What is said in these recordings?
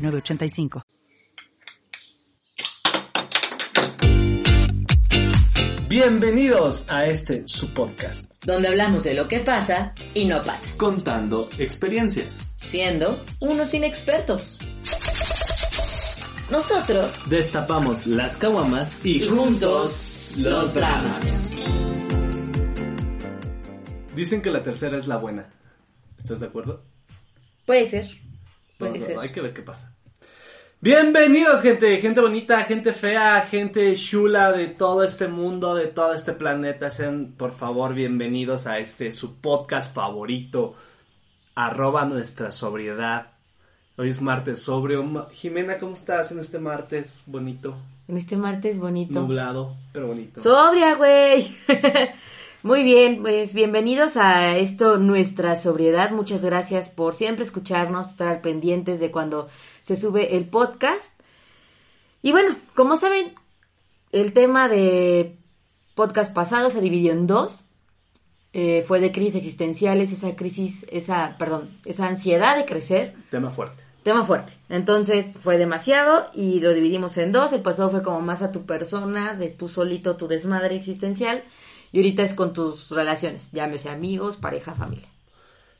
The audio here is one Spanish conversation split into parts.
906985. Bienvenidos a este su podcast, donde hablamos de lo que pasa y no pasa, contando experiencias, siendo unos inexpertos. Nosotros destapamos las caguamas y, juntos los dramas. Dicen que la tercera es la buena. ¿Estás de acuerdo? Puede ser. hay que ver qué pasa. Bienvenidos, gente, gente bonita, gente fea, gente chula de todo este mundo, de todo este planeta. Sean, por favor, bienvenidos a este su podcast favorito. Arroba nuestra sobriedad. Hoy es martes sobrio. Jimena, ¿cómo estás en este martes bonito? En este martes bonito. Nublado, pero bonito. Sobria, güey. Muy bien, pues bienvenidos a esto, nuestra sobriedad. Muchas gracias por siempre escucharnos, estar pendientes de cuando se sube el podcast. Y bueno, como saben, el tema de podcast pasado se dividió en dos. Eh, fue de crisis existenciales, esa crisis, esa, perdón, esa ansiedad de crecer. Tema fuerte. Tema fuerte. Entonces fue demasiado y lo dividimos en dos. El pasado fue como más a tu persona, de tú solito, tu desmadre existencial. Y ahorita es con tus relaciones, llámese amigos, pareja, familia.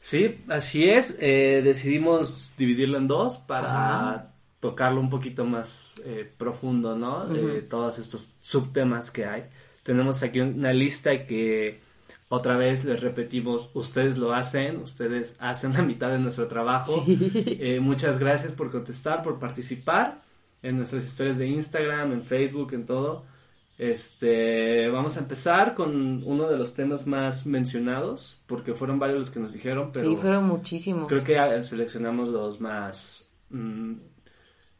Sí, así es. Eh, decidimos dividirlo en dos para tocarlo un poquito más eh, profundo, ¿no? De todos estos subtemas que hay. Tenemos aquí una lista que otra vez les repetimos, ustedes lo hacen, ustedes hacen la mitad de nuestro trabajo. Eh, muchas gracias por contestar, por participar en nuestras historias de Instagram, en Facebook, en todo. Este, vamos a empezar con uno de los temas más mencionados, porque fueron varios los que nos dijeron, pero... Sí, fueron muchísimos. Creo que seleccionamos los más mm,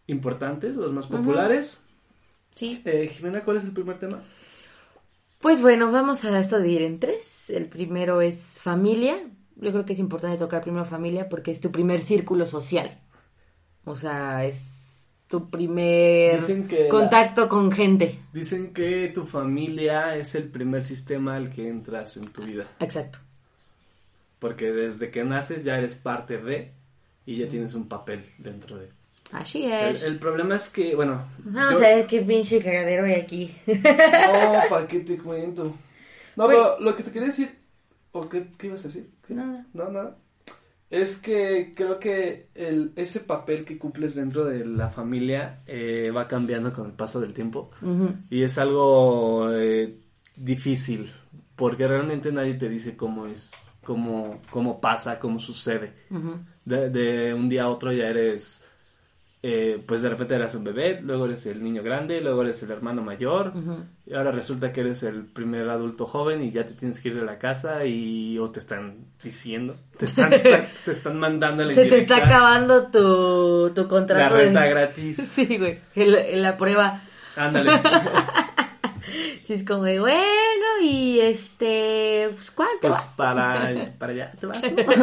importantes, los más populares. Sí. Eh, Jimena, ¿cuál es el primer tema? Pues bueno, vamos a esto dividir en tres. El primero es familia. Yo creo que es importante tocar primero familia porque es tu primer círculo social. O sea, es tu primer contacto con gente. Dicen que tu familia es el primer sistema al que entras en tu vida. Exacto. Porque desde que naces ya eres parte de y ya tienes un papel dentro de. Así es. El, problema es que, bueno. Vamos a ver qué pinche cagadero hay aquí. No, ¿para qué te cuento? No, pero lo que te quería decir. ¿O qué, qué ibas a decir? Nada. No, nada. Es que creo que el, ese papel que cumples dentro de la familia eh, va cambiando con el paso del tiempo. Y es algo eh, difícil porque realmente nadie te dice cómo es, cómo, cómo pasa, cómo sucede. de, de, un día a otro ya eres eh, pues de repente eras un bebé, luego eres el niño grande, luego eres el hermano mayor, y ahora resulta que eres el primer adulto joven y ya te tienes que ir de la casa y o te están diciendo, te están, te están mandando la Se te está acabando tu, tu contrato. La renta gratis. Sí, güey, en la prueba. Ándale. sí, es como, bueno, y este, pues, ¿cuánto? Pues para, para allá te vas,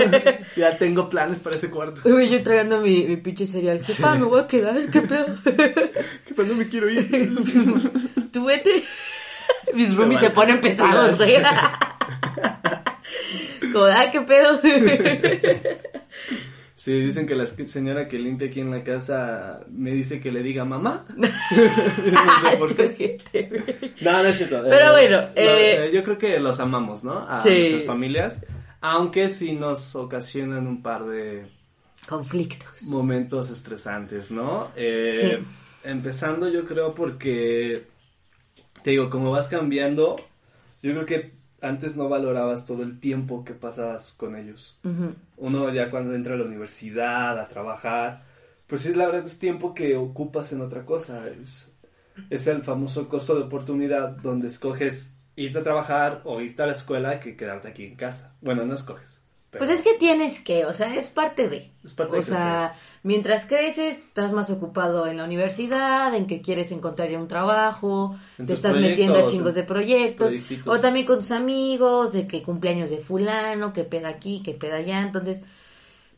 ya tengo planes para ese cuarto. Uy, yo tragando mi, mi pinche cereal. ¿Qué me voy a quedar? ¿Qué pedo? ¿Qué pedo? No me quiero ir. Tú vete. Mis roomies se ponen pesados, güey. Joder, ¿qué pedo? Sí, dicen que la señora que limpia aquí en la casa me dice que le diga mamá. no sé por qué. no, no es cierto. Pero eh, bueno. Eh, eh... yo creo que los amamos, ¿no? A nuestras familias. Aunque sí nos ocasionan un par de... Conflictos. Momentos estresantes, ¿no? Eh, sí. Empezando yo creo porque... Te digo, como vas cambiando, yo creo que antes no valorabas todo el tiempo que pasabas con ellos. Uno ya cuando entra a la universidad, a trabajar, pues sí, la verdad es tiempo que ocupas en otra cosa. Es, es el famoso costo de oportunidad donde escoges irte a trabajar o irte a la escuela que quedarte aquí en casa. Bueno, no escoges. Pero Pues es que tienes que, o sea, es parte de. Es parte o de sea, mientras creces, estás más ocupado en la universidad, en que quieres encontrar ya un trabajo, te estás metiendo a chingos de proyectos, proyectitos. o también con tus amigos, de que cumpleaños de fulano, que peda aquí, que peda allá, entonces,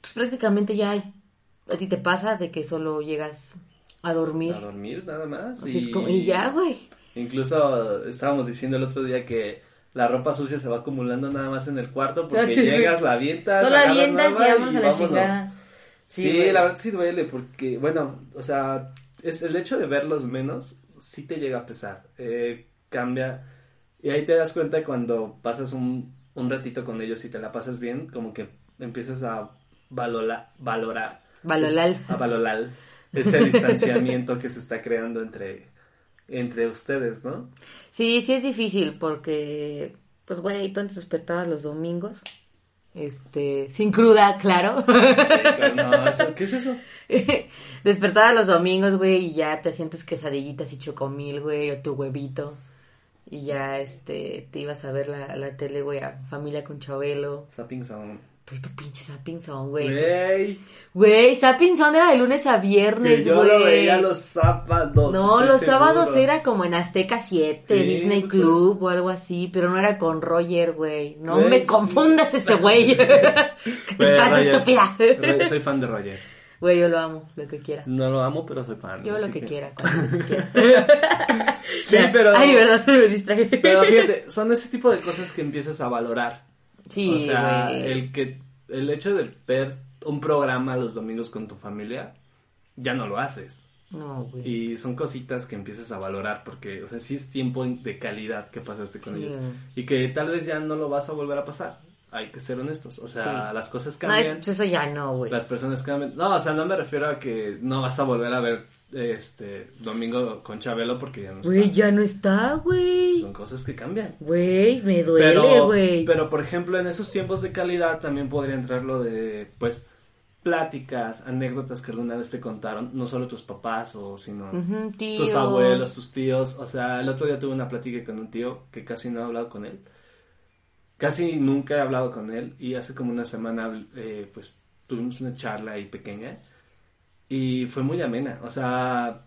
pues prácticamente ya a ti te pasa de que solo llegas a dormir. a dormir nada más. Así es como- y ya, güey. Incluso estábamos diciendo el otro día que la ropa sucia se va acumulando nada más en el cuarto porque Ah, sí. llegas, la avientas. Solo avientas y a la chingada. Sí, güey. la verdad sí duele porque, bueno, o sea, es el hecho de verlos menos sí te llega a pesar. Eh, cambia. Y ahí te das cuenta cuando pasas un, un ratito con ellos y te la pasas bien, como que empiezas a valorar, valorar. Valorar. es- a valorar ese distanciamiento que se está creando entre, entre ustedes, ¿no? Sí, sí es difícil porque, pues, güey, tú antes despertabas los domingos, este, sin cruda, claro. Sí, no, eso- ¿Qué es eso? despertabas los domingos, güey, y ya te sientes quesadillitas y chocomil, güey, o tu huevito. Y ya, este, te ibas a ver la, la tele, güey, a Familia con Chabelo. Zapping Sound. Y tu pinche Zapping Zone, güey. Güey, Güey, Zapping Zone era de lunes a que viernes, yo güey. lo veía los sábados. No, los sábados era como en Azteca 7, Sí, Disney pues. Club o algo así, pero no era con Roger, güey. No me sí. confundas ese güey. ¿Qué te pasa, Roger. estúpida? Roger, Soy fan de Roger. Güey, yo lo amo, lo que quiera. No lo amo, pero soy fan. Yo lo así que quiera, cuando quiera. Sí, Ya. pero. Ay, verdad, me distraje. Pero fíjate, son ese tipo de cosas que empiezas a valorar. Sí, o sea, el que el hecho de ver un programa los domingos con tu familia ya no lo haces. No, güey. Y son cositas que empiezas a valorar porque, o sea, sí es tiempo de calidad que pasaste con Sí. ellos y que tal vez ya no lo vas a volver a pasar. Hay que ser honestos, o sea, Sí. las cosas No, cambian, pues eso ya no, güey. las personas cambian. No, o sea, no me refiero a que no vas a volver a ver este domingo con Chabelo porque ya no está. Güey, ya no está, güey. Son cosas que cambian. Güey, me duele, Pero, güey. pero, por ejemplo, en esos tiempos de calidad también podría entrar lo de, pues, pláticas, anécdotas que alguna vez te contaron, no solo tus papás, o sino tus abuelos, tus tíos. O sea, el otro día tuve una plática con un tío que casi no he hablado con él. Casi nunca he hablado con él y hace como una semana, eh, pues, tuvimos una charla ahí pequeña y fue muy amena. O sea,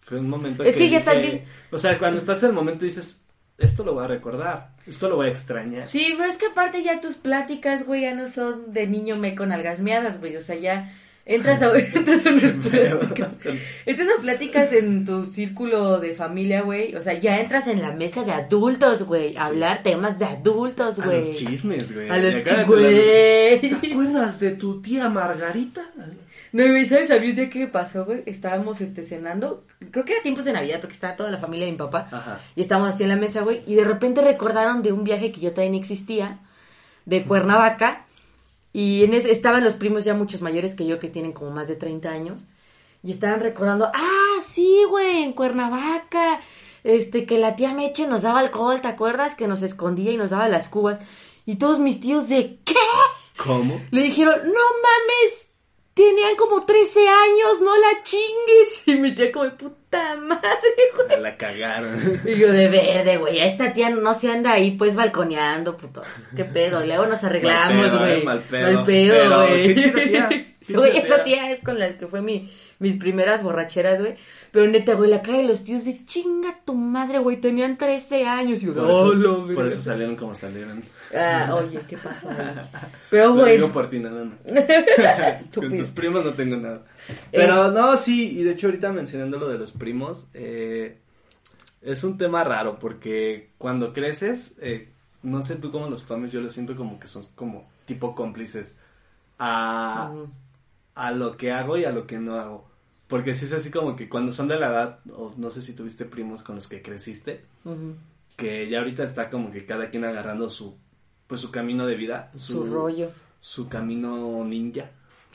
fue un momento Es que ya dije- también- O sea, cuando estás en el momento dices, esto lo voy a recordar, esto lo voy a extrañar. Sí, pero es que aparte ya tus pláticas, güey, ya no son de niño me con algasmeadas, güey. O sea, ya entras a, entras a unas pláticas. Entras a pláticas en tu círculo de familia, güey. O sea, ya entras en la mesa de adultos, güey. a Hablar temas de adultos, A güey. los chismes, güey. A los Y acá chi- con las- ¿Te güey. acuerdas de tu tía Margarita? No, güey, ¿sabes a mí un día qué me pasó, güey? Estábamos, este, cenando. Creo que era tiempos de Navidad porque estaba toda la familia de mi papá. Ajá. Y estábamos así en la mesa, güey. Y de repente recordaron de un viaje que yo también existía, de Cuernavaca. Y en ese estaban los primos ya muchos mayores que yo, que tienen como más de 30 años. Y estaban recordando, ah, sí, güey, en Cuernavaca. Este, que la tía Meche nos daba alcohol, ¿te acuerdas? Que nos escondía y nos daba las cubas. Y todos mis tíos de, ¿qué? ¿Cómo? Le dijeron, no mames, tenían como 13 años, no la chingues. Y mi tía como, puta madre, güey. La cagaron. Y yo de verde, güey, a esta tía no se anda ahí pues balconeando, puto. ¿Qué pedo? Luego nos arreglamos, güey. mal pedo. Mal pedo, güey. Güey, esa tía es con la que fue mi, mis primeras borracheras, güey. Pero neta, güey, la cara de los tíos de chinga tu madre, güey, tenían 13 años. Y yo, Por eso, "Oh, la por verga". eso salieron como salieron. Ah, oye, ¿qué pasó? güey? Pero bueno. digo por ti, nada más. Con tus primos no tengo nada. Pero no, sí, y de hecho ahorita mencionando lo de los primos, eh, es un tema raro porque cuando creces, eh, no sé tú cómo los tomes, yo lo siento como que son como tipo cómplices a, a lo que hago y a lo que no hago. Porque si es así como que cuando son de la edad, o no sé si tuviste primos con los que creciste, que ya ahorita está como que cada quien agarrando su, pues su camino de vida, Su rollo. su camino ninja.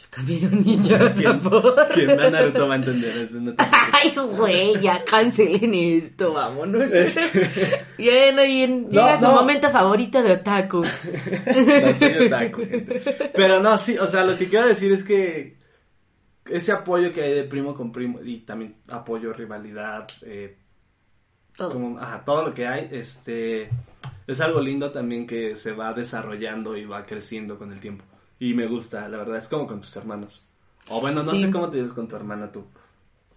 Camino niña, Quien, sapo. quien vea Naruto va a entender eso. No Ay, güey, ya cancelen esto, vámonos. Este- Bien, bien, llega su no. momento favorito de otaku. No soy otaku, gente. Pero no, sí, o sea, lo que quiero decir es que ese apoyo que hay de primo con primo y también apoyo, rivalidad, eh, Todo. Como, ajá, todo lo que hay, este, es algo lindo también que se va desarrollando y va creciendo con el tiempo. Y me gusta, la verdad, es como con tus hermanos. O bueno, no Sí. sé cómo te llevas con tu hermana tú,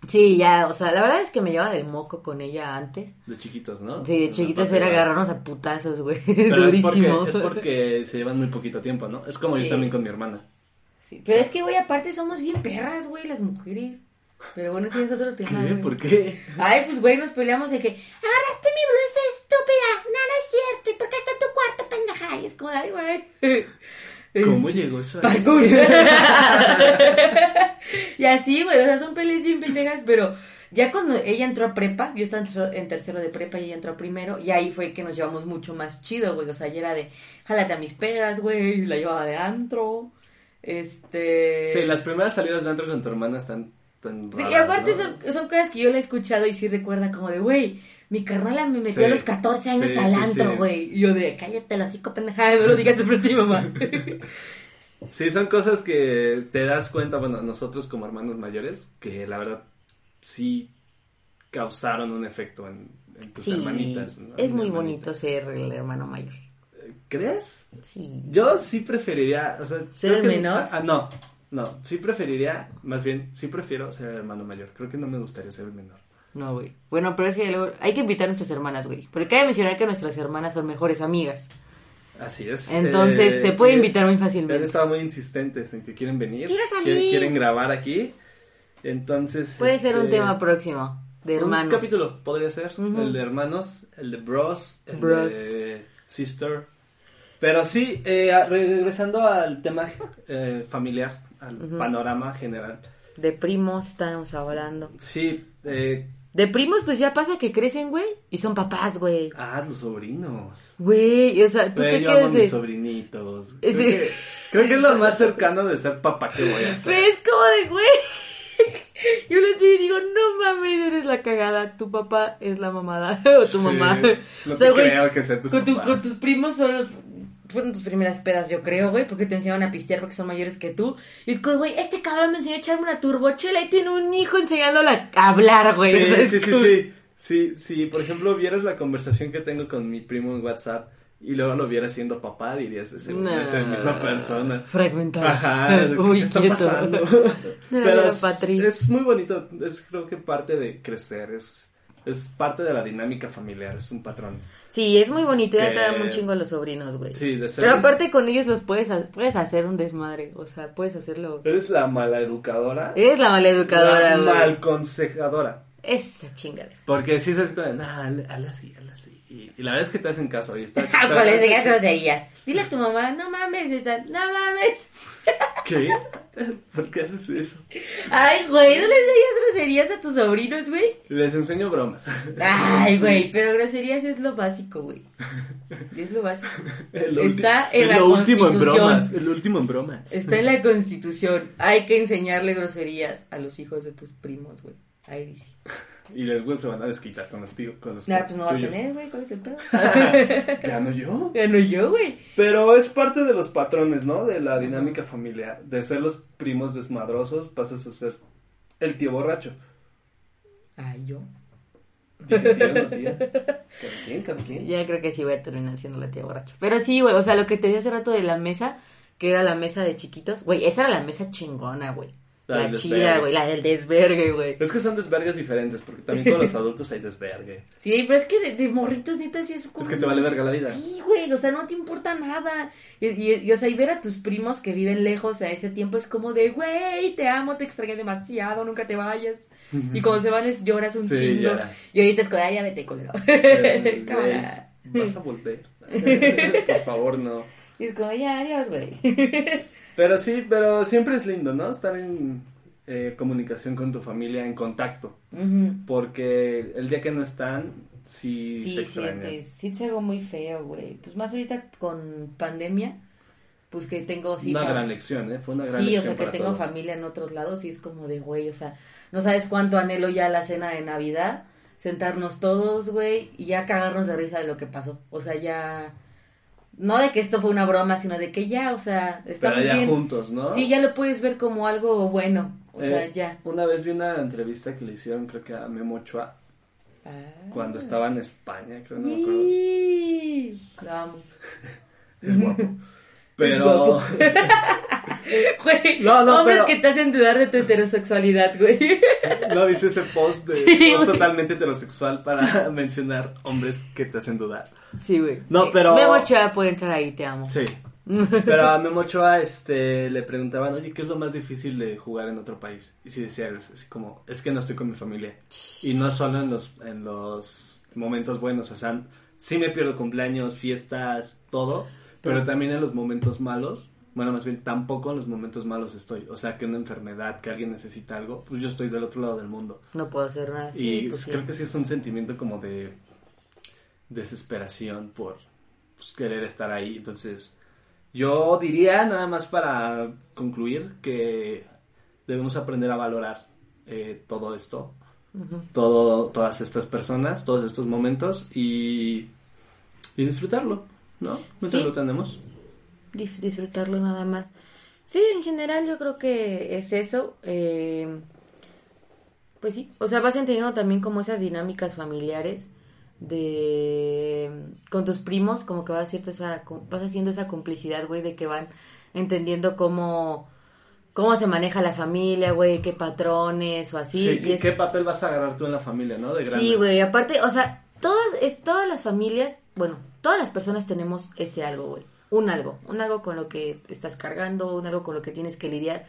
Sí, ya, o sea, la verdad es que me llevaba del moco con ella antes. de chiquitos, ¿no? Sí, de porque era agarrarnos a putazos, güey. Durísimo. Es porque, es porque se llevan muy poquito tiempo, ¿no? Es como Sí. yo también con mi hermana. Sí, pero es que, güey, aparte somos bien perras, güey, las mujeres. Pero bueno, ese es otro tema, ¿Qué? güey. ¿Por qué? Ay, pues, güey, nos peleamos de que agarraste mi blusa estúpida. No, no es cierto. ¿Y por qué está en tu cuarto, pendeja? Y es como, ay, güey. ¿Cómo llegó eso? Parkour. y así, güey, o sea, son peleas bien pendejas, pero ya cuando ella entró a prepa, yo estaba en tercero- en tercero de prepa y ella entró a primero, y ahí fue que nos llevamos mucho más chido, güey, o sea, ya era de, jálate a mis pedas, güey, la llevaba de antro, este... Sí, las primeras salidas de antro con tu hermana están tan Sí, y raras, aparte ¿no? son, son cosas que yo le he escuchado y sí recuerda como de, güey, mi carnala me metió Sí. a los 14 años Sí, al antro, güey. Y yo de, cállate la hocico, pendeja, no lo digas sobre ti, mamá. Sí, son cosas que te das cuenta, bueno, nosotros como hermanos mayores, que la verdad sí causaron un efecto en, en tus hermanitas. ¿no? es muy hermanita. bonito ser el hermano mayor. ¿Crees? Sí. Yo sí preferiría, o sea, ¿Ser el que- menor? ah, no, no, sí preferiría, más bien, sí prefiero ser el hermano mayor. Creo que no me gustaría ser el menor. No, güey. Bueno, pero es que luego hay que invitar a nuestras hermanas, güey. Porque cabe mencionar que nuestras hermanas son mejores amigas. Así es. Entonces eh, se puede eh, invitar muy Han fácilmente. estado muy insistentes en que quieren venir. Quieren, quieren grabar aquí. Entonces. Puede ser un este, tema próximo de hermanos. Un capítulo podría ser. El de hermanos, el de bros, el Bros. de sister. Pero sí, eh, regresando al tema eh, familiar, al panorama general. De primos estamos hablando. Sí, eh, De primos, pues ya pasa que crecen, güey. Y son papás, güey. ah, los sobrinos. Güey, o sea, tú Güey, te yo amo quedas a mis sobrinitos. Creo, Sí. que, creo que es lo más cercano de ser papá que voy a ser. Pero es como de, güey. Yo les veo y digo, no mames, eres la cagada. Tu papá es la mamada. O tu Sí, mamá. no o sea, te güey, creo que sea tus con, tu- con tus primos son fueron tus primeras pedas, yo creo, güey, porque te enseñaron a pistear porque son mayores que tú. Y es como, güey, este cabrón me enseñó a echarme una turbochela y tiene un hijo enseñándola a hablar, güey. Sí, sí, sí, sí. Sí, sí, por ejemplo, vieras la conversación que tengo con mi primo en WhatsApp y luego lo vieras siendo papá, dirías, es la Nah. misma persona. Fragmentado. Ajá, ¿qué Uy, te está quieto. pasando? No, Pero no, es, es muy bonito, es creo que parte de crecer, es, es parte de la dinámica familiar, es un patrón. Sí, es muy bonito, ya Que- te dan un chingo a los sobrinos, güey. Sí, de ser- Pero aparte con ellos los puedes, ha- puedes hacer un desmadre, o sea, puedes hacerlo. Eres la maleducadora, Eres la maleducadora, la güey. malconsejadora. Esa chingadera. Porque si se no, hazle hazle así, hazle así. Y, y la verdad es que te hacen caso y está... Ah, pues le enseñas groserías. Dile a tu mamá, no mames, no mames. ¿Qué? ¿Por qué haces eso? Ay, güey, no le enseñas groserías a tus sobrinos, güey. Les enseño bromas. Ay, güey, pero groserías es lo básico, güey. Es lo básico. El Está en la lo último en Constitución. bromas. El último en bromas. Está en la constitución. Hay que enseñarle groserías a los hijos de tus primos, güey. Ahí dice. Y luego se van a desquitar con los tíos. Con los No, pues no va a tener, güey. ¿Cuál es el pedo? Gano yo. Ya no yo, güey. Pero es parte de los patrones, ¿no? De la dinámica familiar. De ser los primos desmadrosos, pasas a ser el tío borracho. Ay, yo. Dije tío, no quien, cada quien. Ya creo que sí voy a terminar siendo la tía borracha. Pero sí, güey, o sea, lo que te di hace rato de la mesa, que era la mesa de chiquitos, güey, esa era la mesa chingona, güey. La chida, güey, la del desvergue, güey. Es que son desvergues diferentes, porque también con los adultos hay desvergue. Sí, pero es que de, de morritos, neta, sí es como... Es que te vale verga la vida. Sí, güey, o sea, no te importa nada. Y, y- y, o sea, y ver a tus primos que viven lejos a ese tiempo es como de, güey, te amo, te extrañé demasiado, nunca te vayas. Y cuando se van lloras un Sí, chingo. lloras. Y ahorita es como, "Ay, ya vete. Eh, Cámara. güey, Vas a volver. Por favor, no. Y es como, ya, adiós, güey. Pero sí, pero siempre es lindo, ¿no? Estar en eh, comunicación con tu familia, en contacto. Porque el día que no están, sí, Sí, se extrañan. sientes, sí es algo muy feo, güey. Pues más ahorita con pandemia, pues que tengo, sí, una gran lección, ¿eh? Fue una gran Sí, o lección sea, que para tengo todos. familia en otros lados y es como de, güey, o sea, no sabes cuánto anhelo ya la cena de Navidad, sentarnos todos, güey, y ya cagarnos de risa de lo que pasó. O sea, ya, no de que esto fue una broma, sino de que ya, o sea, Pero estamos ya bien. juntos, ¿no? Sí, ya lo puedes ver como algo bueno, o sea, Eh, ya. Una vez vi una entrevista que le hicieron, creo que a Memo Ochoa, Ah. Cuando estaba en España, creo, no me acuerdo. Sí. Lo amo. Es guapo. Pero. Güey, No, no, hombres pero- que te hacen dudar de tu heterosexualidad, güey. ¿No viste ese post de Sí, post totalmente heterosexual para mencionar hombres que te hacen dudar? Sí, güey. No, Eh, pero- Memo Ochoa puede entrar ahí, te amo. Sí. Pero a Memo Ochoa este, le preguntaban, oye, ¿qué es lo más difícil de jugar en otro país? Y sí decía, es así como, es que no estoy con mi familia. Y no solo en los, en los momentos buenos, o sea, sí me pierdo cumpleaños, fiestas, todo, pero también en los momentos malos, bueno, más bien tampoco en los momentos malos estoy. O sea, que una enfermedad, que alguien necesita algo, pues yo estoy del otro lado del mundo. No puedo hacer nada. Y pues sí. creo que sí es un sentimiento como de desesperación por pues, querer estar ahí. Entonces, yo diría, nada más para concluir, que debemos aprender a valorar eh, todo esto, todo, todas estas personas, todos estos momentos y, y disfrutarlo, ¿no? Sí. lo tenemos. Disfrutarlo nada más. Sí, en general yo creo que es eso. eh, pues sí, o sea, vas entendiendo también como esas dinámicas familiares de con tus primos, como que vas haciendo esa vas haciendo esa complicidad, güey, de que van entendiendo cómo cómo se maneja la familia, güey, qué patrones o así. Sí, y ¿qué, es- qué papel vas a agarrar tú en la familia, no? De grande. Sí, güey, aparte, o sea, todas, es, todas las familias, bueno, todas las personas tenemos ese algo, güey. Un algo, un algo con lo que estás cargando, un algo con lo que tienes que lidiar.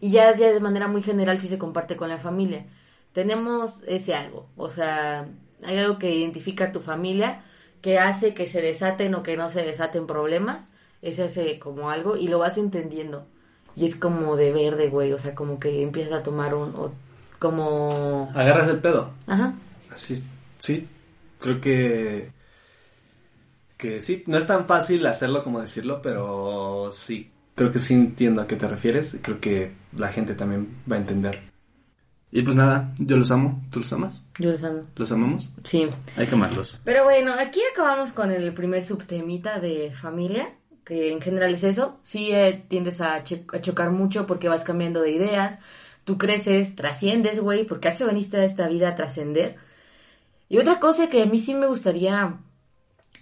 Y ya, ya de manera muy general sí se comparte con la familia. Tenemos ese algo, o sea, hay algo que identifica a tu familia, que hace que se desaten o que no se desaten problemas, ese hace como algo y lo vas entendiendo. Y es como de verde, güey, o sea, como que empiezas a tomar un, o- como... Agarras el pedo. Ajá. Así es. Sí, creo que que sí, no es tan fácil hacerlo como decirlo, pero sí, creo que sí entiendo a qué te refieres y creo que la gente también va a entender. Y pues nada, yo los amo, ¿tú los amas? Yo los amo. ¿Los amamos? Sí. Hay que amarlos. Pero bueno, aquí acabamos con el primer subtemita de familia, que en general es eso. Sí eh, tiendes a chocar mucho porque vas cambiando de ideas, tú creces, trasciendes, güey, porque hace veniste a esta vida a trascender. Y otra cosa que a mí sí me gustaría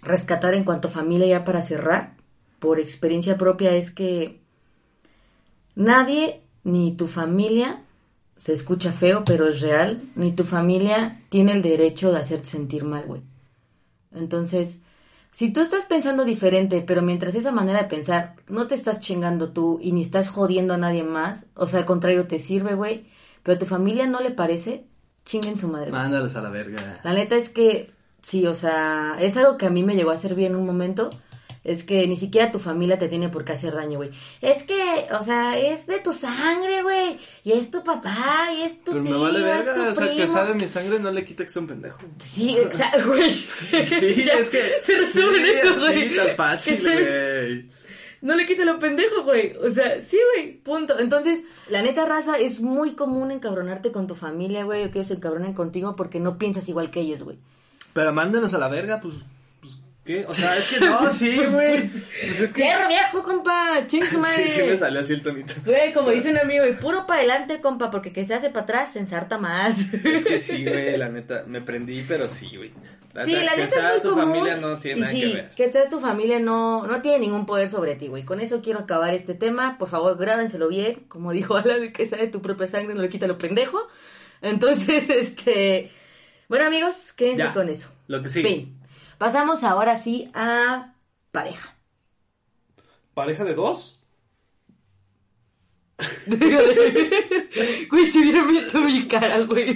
rescatar en cuanto a familia ya para cerrar, por experiencia propia, es que nadie, ni tu familia, se escucha feo, pero es real, ni tu familia tiene el derecho de hacerte sentir mal, güey. Entonces, si tú estás pensando diferente, pero mientras esa manera de pensar no te estás chingando tú y ni estás jodiendo a nadie más, o sea, al contrario, te sirve, güey, pero a tu familia no le parece, chinguen su madre. Mándalos a la verga. La neta es que, sí, o sea, es algo que a mí me llegó a hacer bien en un momento. Es que ni siquiera tu familia te tiene por qué hacer daño, güey. Es que, o sea, es de tu sangre, güey. Y es tu papá, y es tu Pero tío, me vale es tu verga, o sea, que primo. sea de mi sangre no le quita que sea un pendejo. Sí, exacto, güey. Sí, es que... Se resume en sí, eso, así, güey. tan fácil, Que güey. No le quita lo pendejo, güey. O sea, sí, güey. Punto. Entonces, la neta raza es muy común encabronarte con tu familia, güey, o que ellos se encabronen contigo porque no piensas igual que ellos, güey. Pero mándanos a la verga, pues... pues ¿Qué? O sea, es que no, sí, Pues, güey. pues, Pues es que... ¡Fierro viejo, compa! ¡Ching su madre! Sí, sí me salió así el tonito. Güey, como dice un amigo, y puro para adelante, compa, porque que se hace para atrás se ensarta más. Es que sí, güey, la neta, me prendí, pero sí, güey. Sí, la neta sea es muy tu común. familia no tiene y nada sí, que ver. que sea tu familia no, no tiene ningún poder sobre ti, güey. Con eso quiero acabar este tema. Por favor, grábenselo bien. Como dijo Alan, que sabe tu propia sangre no le quita lo pendejo. Entonces, este... Bueno, amigos, quédense Ya, con eso. lo que sigue. Fin. Pasamos ahora sí a pareja. ¿Pareja de dos? Güey, si hubieran visto mi cara, güey.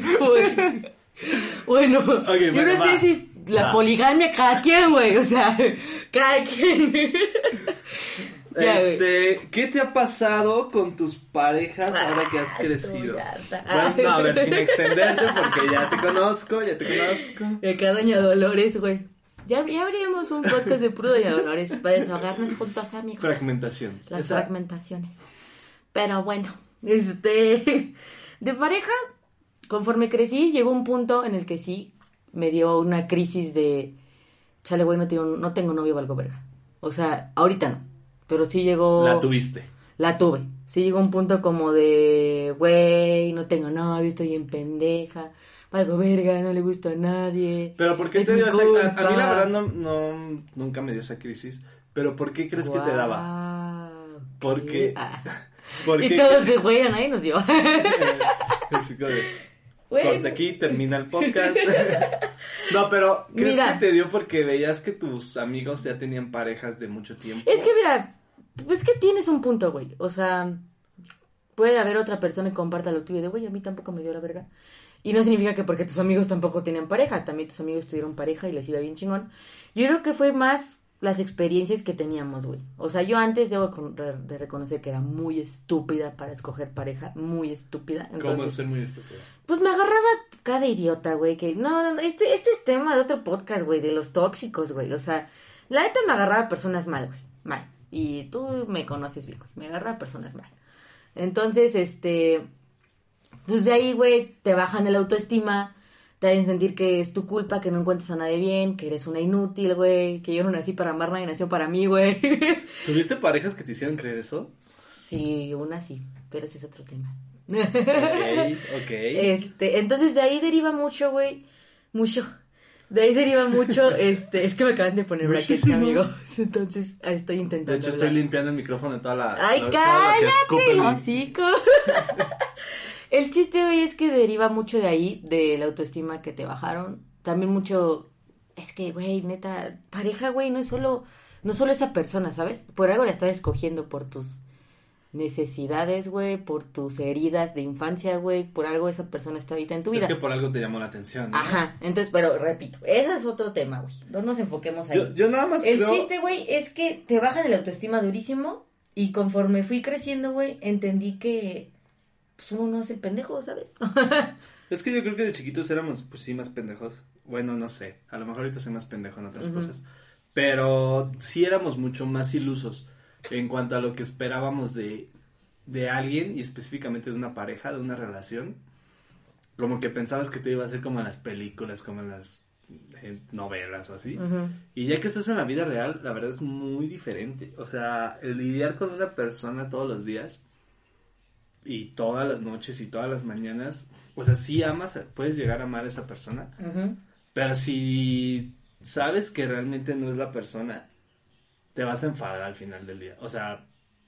Bueno, yo bueno, no va. sé si es la Va. poligamia cada quien, güey. O sea, cada quien. Güey. este, ¿qué te ha pasado con tus parejas ahora que has crecido? Bueno, no, a ver, sin extenderte, porque ya te conozco, ya te conozco. De acá Doña Dolores, güey. Ya, ya abrimos un podcast de puro Doña Dolores para desahogarnos juntos, amigos. Fragmentación. Las fragmentaciones. Pero bueno, este. De pareja, conforme crecí, llegó un punto en el que sí me dio una crisis de. Chale, güey, no, tengo- no tengo novio, valgo verga. O sea, ahorita no. Pero sí llegó. La tuviste. la tuve. Sí llegó un punto como de, güey, no tengo novio, estoy en pendeja, valgo verga, no le gusta a nadie. Pero ¿por qué te dio esa... A, mí la verdad no, no, nunca me dio esa crisis. Pero ¿por qué crees que te daba? Porque- ¿qué? Ah. ¿Por Y todos de, güey, a nadie nos dio. Güey, Corta aquí, termina el podcast. no, pero ¿crees Mira. que te dio porque veías que tus amigos ya tenían parejas de mucho tiempo? Es que mira, es que tienes un punto, güey. O sea, puede haber otra persona que comparta lo tuyo de, güey, a mí tampoco me dio la verga. Y no significa que porque tus amigos tampoco tenían pareja, también tus amigos tuvieron pareja y les iba bien chingón. Yo creo que fue más las experiencias que teníamos, güey. O sea, yo antes debo de reconocer que era muy estúpida para escoger pareja, muy estúpida. ¿Cómo ser muy estúpido? pues me agarraba cada idiota, güey, que no, no, no, este, este es tema de otro podcast, güey, de los tóxicos, güey. O sea, la neta me agarraba personas mal, güey, mal. Y tú me conoces bien, güey, me agarraba personas mal. Entonces, este, pues de ahí, güey, te bajan el autoestima, te hacen sentir que es tu culpa, que no encuentras a nadie bien, que eres una inútil, güey, que yo no nací para amar, nadie nació para mí, güey. ¿Tuviste parejas que te hicieron creer eso? sí, una sí, pero ese es otro tema. Ok, ok. Este, entonces de ahí deriva mucho, güey, mucho. De ahí deriva mucho, este, es que me acaban de poner brackets, Muchísimo. amigos. Entonces, ahí estoy intentando. De hecho, estoy limpiando el micrófono de toda la. Ay, cállate, hocico. El chiste hoy es que deriva mucho de ahí, de la autoestima que te bajaron. También mucho, es que, güey, neta, pareja, güey, no es solo, no solo esa persona, ¿sabes? Por algo la estás escogiendo por tus necesidades, güey, por tus heridas de infancia, güey, por algo esa persona está ahorita en tu Es vida. que por algo te llamó la atención. ¿no? Ajá, entonces, pero repito, ese es otro tema, güey. No nos enfoquemos ahí. Yo, yo nada más El creo. chiste, güey, es que te baja de la autoestima durísimo y conforme fui creciendo, güey, entendí que pues uno no es el pendejo, ¿sabes? Es que yo creo que de chiquitos éramos, pues sí, más pendejos. Bueno, no sé. A lo mejor ahorita soy más pendejo en otras cosas. Pero sí éramos mucho más ilusos en cuanto a lo que esperábamos de, de alguien y específicamente de una pareja, de una relación. Como que pensabas que te iba a ser como en las películas, como en las eh, novelas o así. Y ya que estás en la vida real, la verdad es muy diferente. O sea, el lidiar con una persona todos los días y todas las noches y todas las mañanas, o sea, sí amas, puedes llegar a amar a esa persona, pero si sabes que realmente no es la persona, te vas a enfadar al final del día. O sea,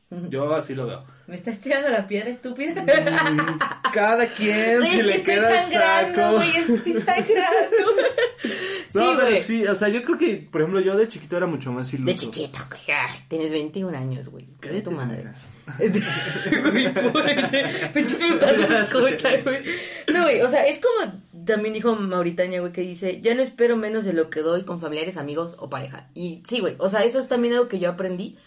yo así lo veo. ¿Me estás tirando la piedra estúpida? Mm, Cada quien, si le estoy queda sangrando, saco. güey, estoy sangrando. No, sí, pero sí, o sea, yo creo que, por ejemplo, yo de chiquito era mucho más iluso. De chiquito, güey. Ay, tienes 21 años, güey. Cállate, tu madre. Güey, escucha, güey. No, güey, o sea, es como también dijo Mauritania, güey, que dice, ya no espero menos de lo que doy con familiares, amigos o pareja. Y sí, güey, o sea, eso es también algo que yo aprendí.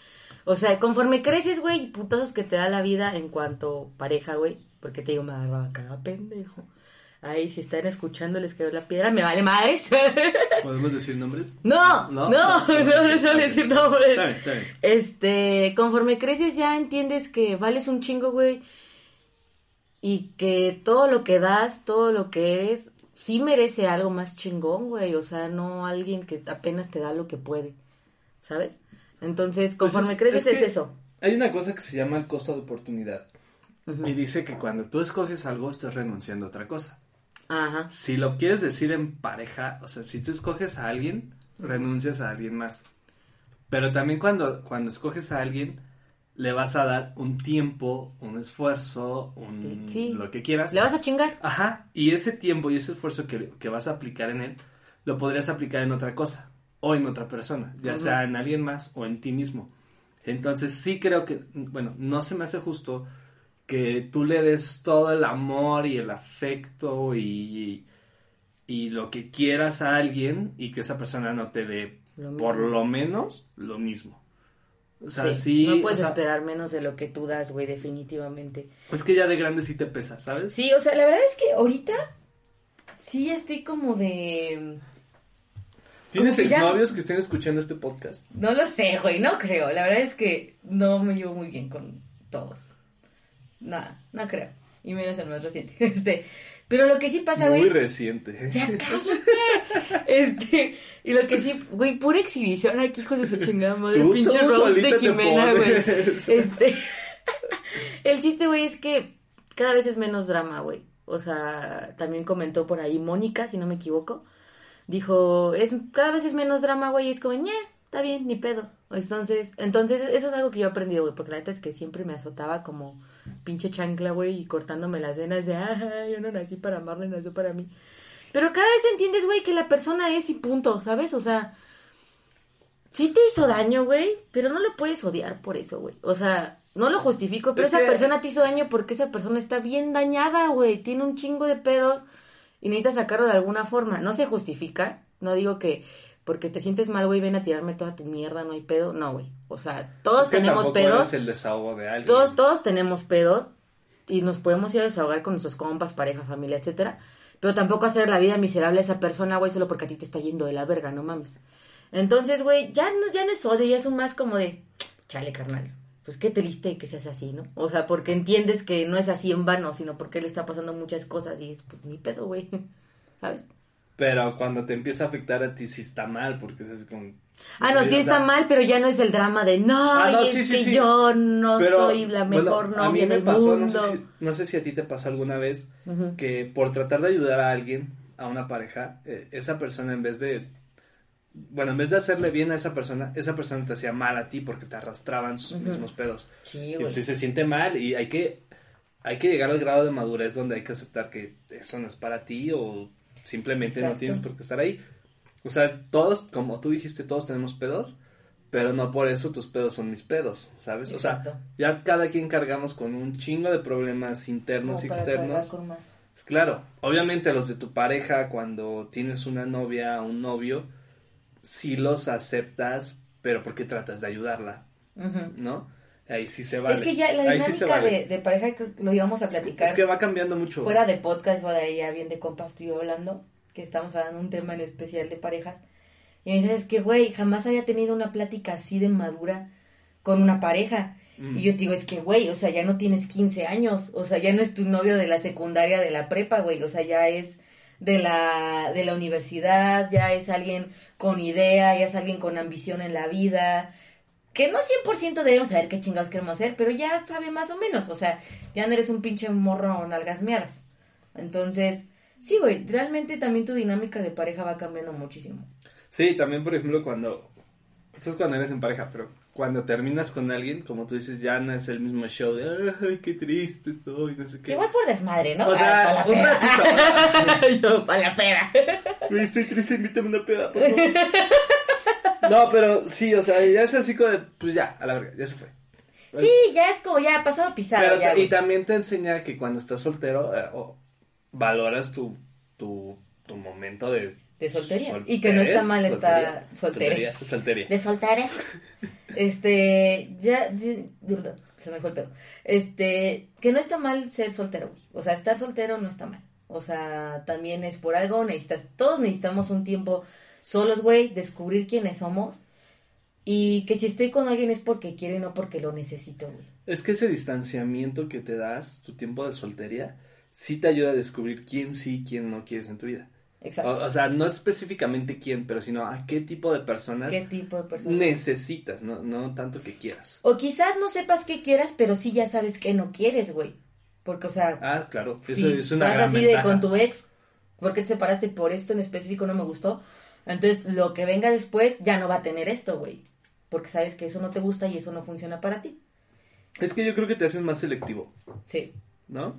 O sea, conforme creces, güey, putazos que te da la vida en cuanto pareja, güey. Porque te digo, me agarraba cada pendejo. Ahí, si están escuchando, les quedó la piedra, me vale madres. ¿Podemos decir nombres? No, ¿No? no, no, no, no, no decir nombres. Está bien, está bien. Este, conforme creces ya entiendes que vales un chingo, güey. Y que todo lo que das, todo lo que eres, sí merece algo más chingón, güey. O sea, no alguien que apenas te da lo que puede. ¿Sabes? Entonces, conforme Pues creces es, que eso. Hay una cosa que se llama el costo de oportunidad. Y dice que cuando tú escoges algo, estás renunciando a otra cosa. Ajá. Si lo quieres decir en pareja, o sea, si tú escoges a alguien, renuncias a alguien más. Pero también cuando, cuando escoges a alguien, le vas a dar un tiempo, un esfuerzo, un Sí. lo que quieras. ¿Le vas a chingar? Ajá, y ese tiempo y ese esfuerzo que, que vas a aplicar en él, lo podrías aplicar en otra cosa o en otra persona, ya sea en alguien más o en ti mismo. Entonces sí creo que, bueno, no se me hace justo que tú le des todo el amor y el afecto y, y lo que quieras a alguien y que esa persona no te dé Lo por lo menos lo mismo. O sea, sí, no puedes o sea, esperar menos de lo que tú das, güey, definitivamente. es que ya de grande sí te pesa, ¿sabes? Sí, o sea, la verdad es que ahorita sí estoy como de... ¿Tienes como que ya- exnovios que estén escuchando este podcast? No lo sé, güey, no creo. La verdad es que no me llevo muy bien con todos. Nada, no creo. Y menos el más reciente. Este, pero lo que sí pasa, Muy güey. reciente. Ya cállate. Este, y lo que sí, güey, pura exhibición aquí, hijos de su chingada madre. Tú Pinche Rose de Jimena, güey. Este. El chiste, güey, es que cada vez es menos drama, güey. O sea, también comentó por ahí Mónica, si no me equivoco. Dijo, es cada vez es menos drama, güey, y es como, ñe, está bien, ni pedo. Entonces, entonces eso es algo que yo he aprendido, güey, porque la neta es que siempre me azotaba como pinche chancla, güey, y cortándome las venas de, ah, yo no nací para amarle, nació para mí. Pero cada vez entiendes, güey, que la persona es y punto, ¿sabes? O sea, sí te hizo daño, güey, pero no le puedes odiar por eso, güey. O sea, no lo justifico, pero Es esa que- persona te hizo daño porque esa persona está bien dañada, güey. Tiene un chingo de pedos y necesitas sacarlo de alguna forma. No se justifica. No digo que porque te sientes mal, güey, ven a tirarme toda tu mierda, no hay pedo. No, güey. O sea, todos Es que tenemos pedos. eres el desahogo de alguien. Todos, todos tenemos pedos y nos podemos ir a desahogar con nuestros compas, pareja, familia, etcétera. Pero tampoco hacer la vida miserable a esa persona, güey, solo porque a ti te está yendo de la verga, no mames. Entonces, güey, ya no, ya no es odio, ya es un más como de, chale, carnal. Pues qué triste que seas así, ¿no? O sea, porque entiendes que no es así en vano, sino porque le está pasando muchas cosas y es, pues, ni pedo, güey. ¿Sabes? Pero cuando te empieza a afectar a ti sí está mal, porque es como... Ah, no, sí está mal, pero ya no es el drama de, no, Ah, no, y sí, es sí, que sí. yo no Pero, soy la mejor novia del pasó, mundo. No sé, si, no sé si a ti te pasó alguna vez que por tratar de ayudar a alguien, a una pareja, eh, esa persona en vez de, bueno, en vez de hacerle bien a esa persona, esa persona te hacía mal a ti porque te arrastraban sus mismos pedos. Sí, y se siente mal y hay que, hay que llegar al grado de madurez donde hay que aceptar que eso no es para ti o simplemente no Exacto. tienes por qué estar ahí. O sea, todos, como tú dijiste, todos tenemos pedos, pero no por eso tus pedos son mis pedos, ¿sabes? O sea, Exacto. ya cada quien cargamos con un chingo de problemas internos y Como externos. con más. Pues Claro, obviamente los de tu pareja, cuando tienes una novia o un novio, sí los aceptas, pero porque tratas de ayudarla. ¿no? Ahí sí se vale. Es que ya la Ahí sí dinámica vale. de, de pareja creo que lo íbamos a platicar Es que va cambiando mucho. fuera de podcast, fuera de ya bien de compas tú y yo hablando, que estamos hablando un tema en especial de parejas. Y me dices, es que, güey, jamás había tenido una plática así de madura con una pareja. Mm. Y yo te digo, es que, güey, o sea, ya no tienes 15 años, o sea, ya no es tu novio de la secundaria, de la prepa, güey, o sea, ya es de la, de la universidad, ya es alguien con idea, ya es alguien con ambición en la vida, que no 100% debemos saber qué chingados queremos hacer, pero ya sabe más o menos, o sea, ya no eres un pinche morro nalgas miadas. Entonces, sí, güey, realmente también tu dinámica de pareja va cambiando muchísimo. Sí, también, por ejemplo, cuando. Eso es cuando eres en pareja, pero cuando terminas con alguien, como tú dices, ya no es el mismo show de. Ay, qué triste estoy, no sé qué. Igual por desmadre, ¿no? O sea, un ratito. Yo, pa' la peda. Estoy triste, invítame una peda, por favor. No, pero sí, o sea, ya es así como de, pues ya, a la verga, ya se fue. Sí, ya es como ya pasado pisado. Pero- ya, y también te enseña que cuando estás soltero, eh, valoras tu, tu, tu momento de... De soltería. Y que no está mal estar soltería. Soltería. De solteres. Este, ya, ya- se me fue el pedo. Este, que no está mal ser soltero, güey. O sea, estar soltero no está mal. O sea, también es por algo, necesitas, todos necesitamos un tiempo solos, güey, descubrir quiénes somos. Y que si estoy con alguien es porque quiero y no porque lo necesito, güey. Es que ese distanciamiento que te das, tu tiempo de soltería, sí te ayuda a descubrir quién sí, quién no quieres en tu vida. Exacto. O, o sea, no específicamente quién, pero sino a qué tipo de personas ¿Qué tipo de persona? necesitas, no, no tanto que quieras. O quizás no sepas qué quieras, pero sí ya sabes que no quieres, güey. Porque, o sea, Ah, claro, eso si es una vas gran así de con tu ex, ¿por qué te separaste por esto en específico no me gustó? Entonces, lo que venga después ya no va a tener esto, güey. Porque sabes que eso no te gusta y eso no funciona para ti. Es que yo creo que te haces más selectivo. Sí. ¿no?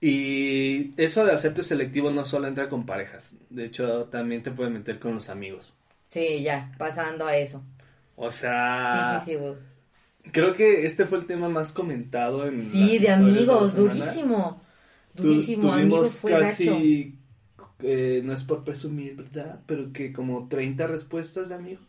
Y eso de hacerte selectivo no solo entra con parejas, de hecho también te puede meter con los amigos. Sí, ya, pasando a eso. O sea, sí, sí, sí, güey. creo que este fue el tema más comentado en las Sí, de amigos, durísimo. Tu- Durísimo, amigos fue casi, eh, no es por presumir, ¿verdad? Pero que como 30 respuestas de amigos,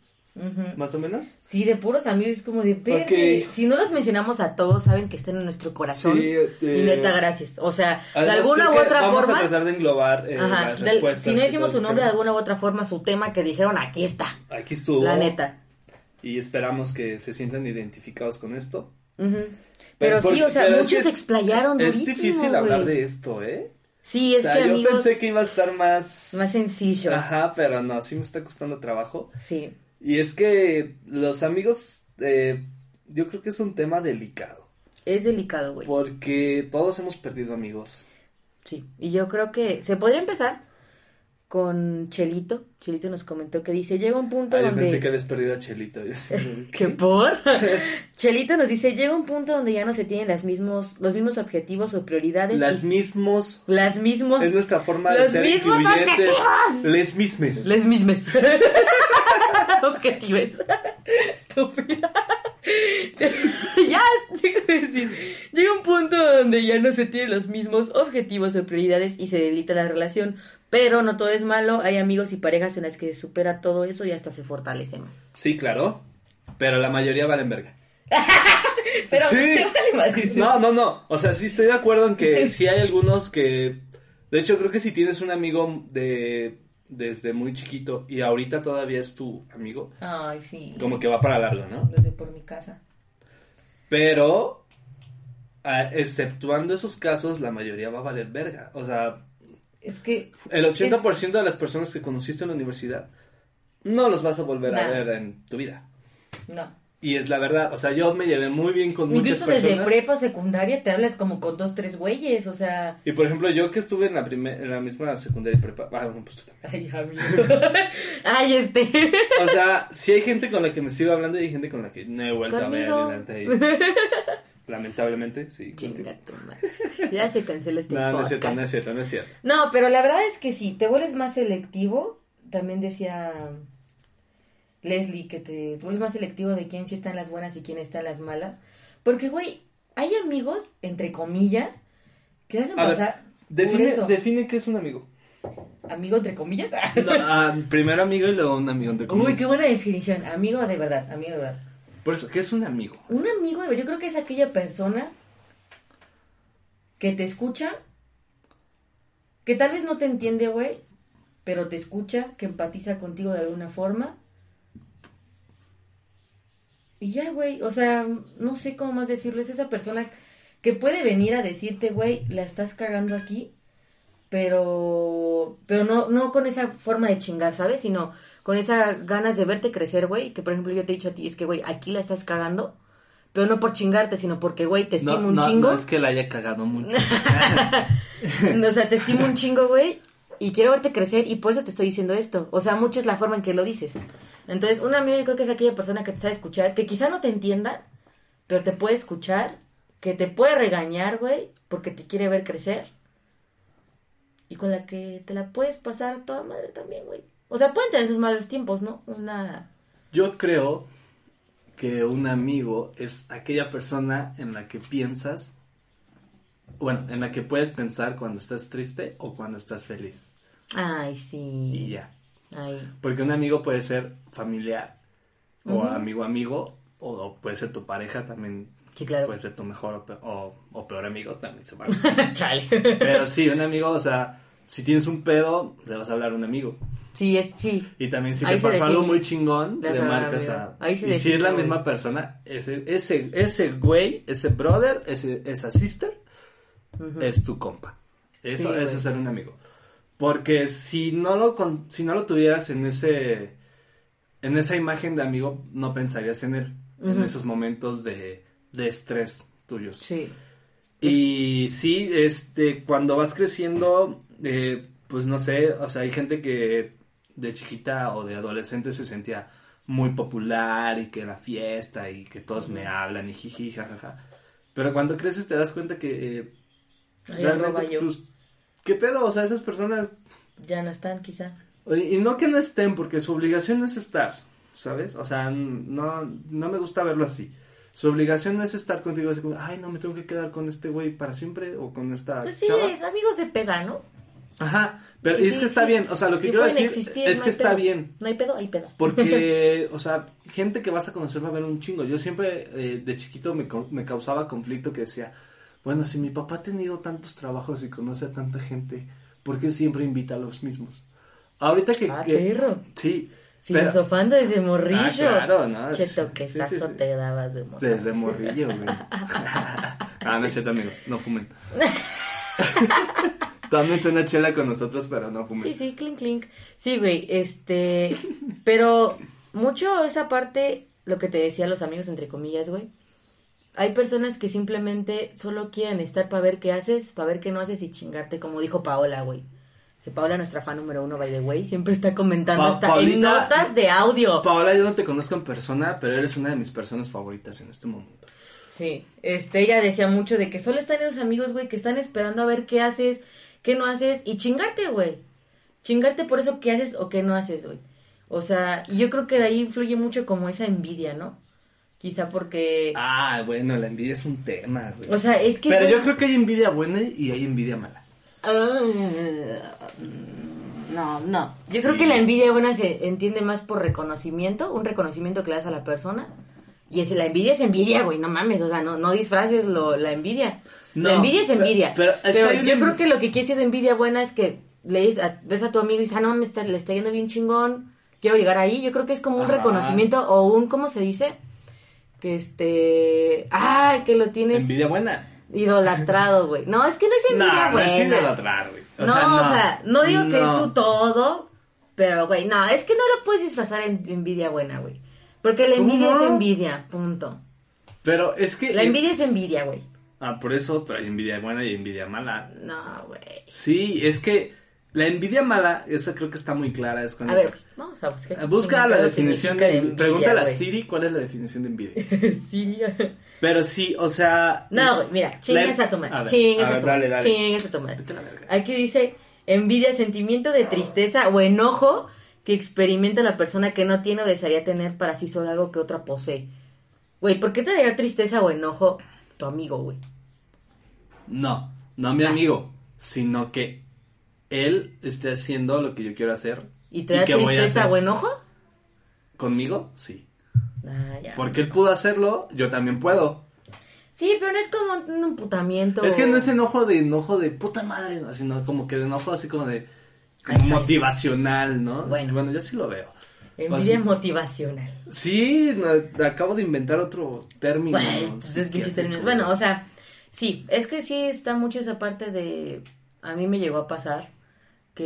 más o menos. Sí, de puros amigos, es como de. Ok. Si no los mencionamos a todos, saben que estén en nuestro corazón. Sí, eh, y neta, gracias. O sea, de alguna u otra vamos forma. a tratar de englobar eh, Ajá, las del- respuestas. si no decimos su nombre de alguna u otra forma, su tema que dijeron, aquí está. Aquí estuvo. La neta. Y esperamos que se sientan identificados con esto. Pero, sí, porque- o sea, pero es muchos se explayaron Es durísimo, difícil hablar de esto, ¿eh? Sí, es o sea, que yo amigos... pensé que iba a estar más... Más sencillo. Ajá, pero no, sí me está costando trabajo. Sí, Y es que los amigos, eh, yo creo que es un tema delicado. Es delicado, güey. Porque todos hemos perdido amigos. Sí, y yo creo que se podría empezar con Chelito. Chelito nos comentó que dice, llega un punto Ah, yo donde... pensé que habías perdido a Chelito. Yo ¿Qué por? Chelito nos dice, llega un punto donde ya no se tienen las mismos, los mismos objetivos o prioridades. Las y- mismos. las mismos... Es nuestra forma de los ser mismos incluyentes. objetivos. Les mismes. Les mismes. Objetivos. Estúpida. ya, déjame decir. Llega un punto donde ya no se tienen los mismos objetivos o prioridades y se debilita la relación. Pero no todo es malo. Hay amigos y parejas en las que se supera todo eso y hasta se fortalece más. Sí, claro. Pero la mayoría valen verga. Pero Sí. te vale madre. No, no, no. O sea, sí estoy de acuerdo en que sí hay algunos que. De hecho, creo que si tienes un amigo de desde muy chiquito y ahorita todavía es tu amigo, Ay, sí. como que va para largo, ¿no? Desde por mi casa. Pero, ah, exceptuando esos casos, la mayoría va a valer verga. O sea, Es que el 80% de las personas que conociste en la universidad no los vas a volver a ver en tu vida. no. Y es la verdad, o sea, yo me llevé muy bien con muchas Incluso desde personas. prepa secundaria te hablas como con dos, tres güeyes, o sea... Y por ejemplo, yo que estuve en la primer, en la misma secundaria y prepa, ah, bueno, pues tú también. Ay, amigo. Ay, este. O sea, sí hay gente con la que me sigo hablando y hay gente con la que no he vuelto Conmigo. a ver. delante y- Lamentablemente, sí. Ya se cancela este No, no es cierto, no es cierto, no es cierto. No, pero la verdad es que sí, te vuelves más selectivo. También decía Leslie que te, te vuelves más selectivo de quién sí está en las buenas y quién está en las malas. Porque, güey, hay amigos, entre comillas, que se hacen A ver, pasar por define, eso. define qué es un amigo. Amigo, entre comillas. No, ah, primero amigo y luego un amigo entre Uy, comillas. qué buena definición. Amigo de verdad, amigo de verdad. Por eso, ¿qué es un amigo? Un amigo, yo creo que es aquella persona que te escucha, que tal vez no te entiende, güey, pero te escucha, que empatiza contigo de alguna forma. Y ya, güey, o sea, no sé cómo más decirlo, es esa persona que puede venir a decirte, güey, la estás cagando aquí, pero pero no no con esa forma de chingar, ¿sabes? Sino con esas ganas de verte crecer, güey, que por ejemplo yo te he dicho a ti, es que, güey, aquí la estás cagando, pero no por chingarte, sino porque, güey, te estimo No, un no, chingo. no es que la haya cagado mucho. o sea, te estimo un chingo, güey, y quiero verte crecer y por eso te estoy diciendo esto. O sea, mucho es la forma en que lo dices. Entonces, un amigo yo creo que es aquella persona que te sabe escuchar, que quizá no te entienda, pero te puede escuchar, que te puede regañar, güey, porque te quiere ver crecer. Y con la que te la puedes pasar a toda madre también, güey. O sea, pueden tener sus malos tiempos, ¿no? Una... Yo creo que un amigo es aquella persona en la que piensas, bueno, en la que puedes pensar cuando estás triste o cuando estás feliz. Ay, sí. Y ya. Ay. Porque un amigo puede ser familiar o amigo amigo o, o puede ser tu pareja también. Sí, claro. Puede ser tu mejor o, pe- o- o peor amigo también se va. Chale. Pero sí, un amigo, o sea, si tienes un pedo, le vas a hablar a un amigo. Sí, es, sí. Y también si Ahí te pasó algo muy chingón, Le marcas a... Ahí se Y si es la misma persona, ese, ese, ese güey, ese brother, ese, esa sister, es tu compa. Eso, Sí, eso güey. es ser un amigo. Porque si no lo con- si no lo tuvieras en ese en esa imagen de amigo, no pensarías en él en esos momentos de, de estrés tuyos. Sí. Y sí, este, cuando vas creciendo, eh, pues no sé, o sea, hay gente que de chiquita o de adolescente se sentía muy popular y que la fiesta y que todos me hablan y jiji, jajaja. Pero cuando creces te das cuenta que eh, Ay, realmente, pues, ¿qué pedo? O sea, esas personas, Ya no están, quizá. y no que no estén, porque su obligación no es estar, ¿sabes? O sea, no, no me gusta verlo así. Su obligación no es estar contigo, así como, ay, no, me tengo que quedar con este güey para siempre o con esta Pues sí, chava. es amigos de peda, ¿no? Ajá, pero es que está bien, o sea, lo que quiero decir existir, es no que está pedo. bien. No hay pedo, hay peda. Porque, o sea, gente que vas a conocer va a haber un chingo. Yo siempre eh, de chiquito me, me causaba conflicto que decía, bueno, si mi papá ha tenido tantos trabajos y conoce a tanta gente, ¿por qué siempre invita a los mismos? Ahorita que... Ah, que- perro. Sí. pero- Filosofando desde morrillo. Ah, claro, no, Che toquesazo sí, sí, sí. te dabas de morrillo. Desde morrillo, güey. ah, no es cierto, amigos. No fumen. Tómense una chela con nosotros, pero no fumen. Sí, sí, clink, clink. Sí, güey, este... Pero mucho esa parte, lo que te decía los amigos, entre comillas, güey. hay personas que simplemente solo quieren estar para ver qué haces, para ver qué no haces y chingarte, como dijo Paola, güey. Paola, nuestra fan número uno, by the way, siempre está comentando Pa- hasta Paulita- en notas de audio. Paola, yo no te conozco en persona, pero eres una de mis personas favoritas en este momento. Sí, este, ella decía mucho de que solo están esos amigos, güey, que están esperando a ver qué haces, qué no haces y chingarte, güey. Chingarte por eso que haces o que no haces, güey. O sea, yo creo que de ahí influye mucho como esa envidia, ¿no? Quizá porque... Ah, bueno, la envidia es un tema, güey. o sea, es que... pero güey, yo creo que hay envidia buena y hay envidia mala. Ah, no, no. Yo Sí. creo que la envidia buena se entiende más por reconocimiento, un reconocimiento que le das a la persona. Y es, la envidia es envidia, güey, no mames, o sea, no, no disfraces lo, la envidia. No, la envidia es pero- envidia. pero Pero, una yo creo que lo que quiere decir de envidia buena es que le dices a- ves a tu amigo y dices, ah, no, me está, le está yendo bien chingón, quiero llegar ahí. Yo creo que es como un Ajá. reconocimiento o un, ¿cómo se dice? Que este... Ah, que lo tienes Envidia buena. idolatrado, güey. No, es que no es envidia No, no buena. es idolatrar, güey. O no, sea, o sea, no digo que es No. tu todo, pero, güey, no, es que no lo puedes disfrazar en envidia buena, güey. Porque la ¿Cómo envidia es no? envidia, punto. Pero es que... La envidia es envidia, güey. Ah, por eso, pero hay envidia buena y envidia mala. No, güey. Sí, es que la envidia mala, esa creo que está muy clara. Es cuando A ver, es- vamos a buscar. qué Busca la definición de... envidia, Pregúntale a. Siri cuál es la definición de envidia. Siria. Pero sí, o sea... No, güey, mira, chingas a tu madre. Chingas a a, tu dale, madre. Chingas a tu madre. Aquí dice envidia, sentimiento de tristeza o enojo que experimenta la persona que no tiene o desearía tener para sí solo algo que otra posee. Güey, ¿por qué te daría tristeza o enojo tu amigo, güey? No, no mi amigo, sino que él esté haciendo lo que yo quiero hacer. ¿Y te da que voy a tristeza o enojo? ¿Conmigo? Sí. Ah, ya. Porque él pudo hacerlo, yo también puedo. Sí, pero no es como un emputamiento. Es que no es enojo de enojo de puta madre, ¿no? sino como que de enojo así como de como Ay, ay. motivacional, ¿no? Bueno. bueno, yo sí lo veo. Envidia Así- motivacional. Sí, no, acabo de inventar otro término. Términos. Bueno, o sea, sí, es que sí está mucho esa parte de. A mí me llegó a pasar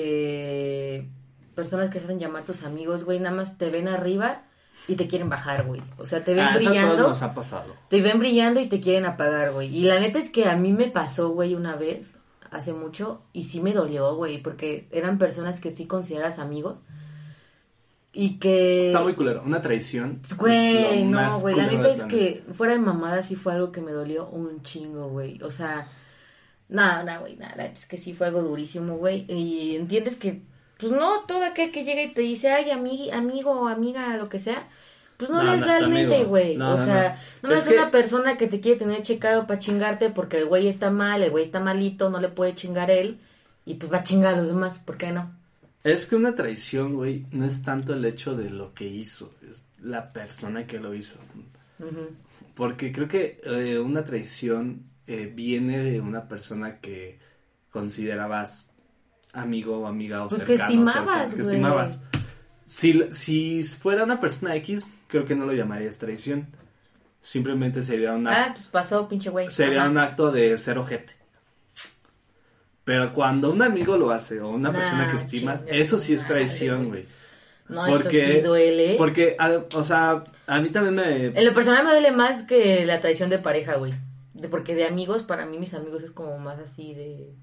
que personas que se hacen llamar tus amigos, güey, nada más te ven arriba y te quieren bajar, güey. O sea, te ven Ah, eso brillando. nos ha pasado. Te ven brillando y te quieren apagar, güey. Y la neta es que a mí me pasó, güey, una vez, hace mucho, y sí me dolió, güey, porque eran personas que sí consideras amigos. Y que... Está muy culero. Una traición. es Güey, no, güey, la neta es que fuera de mamada sí fue algo que me dolió un chingo, güey. O sea, nada, nada, güey, nada, la neta es que sí fue algo durísimo, güey. Y entiendes que, pues no, todo aquel que llega y te dice, ay, ami- amigo o amiga, lo que sea, pues no, No, no es realmente, güey. No, o no, sea, no. no, Es es, que- una persona que te quiere tener checado para chingarte porque el güey está mal, el güey está malito, no le puede chingar él. Y pues va a chingar a los demás, ¿por qué no? Es que una traición, güey, no es tanto el hecho de lo que hizo, es la persona que lo hizo. Porque creo que eh, una traición eh, viene de una persona que considerabas amigo o amiga o Pues que cercano, estimabas, cercano, que estimabas. Si, si fuera una persona X, creo que no lo llamarías traición. Simplemente sería una Ah, pues pasó, pinche güey. sería Ajá. un acto de ser ojete. Pero cuando un amigo lo hace o una Nah, persona que estimas, eso sí es traición, güey. No, Porque, eso sí duele. Porque, a- o sea, a mí también me... En lo personal me duele más que la traición de pareja, güey. Porque de amigos, para mí mis amigos es como más así de...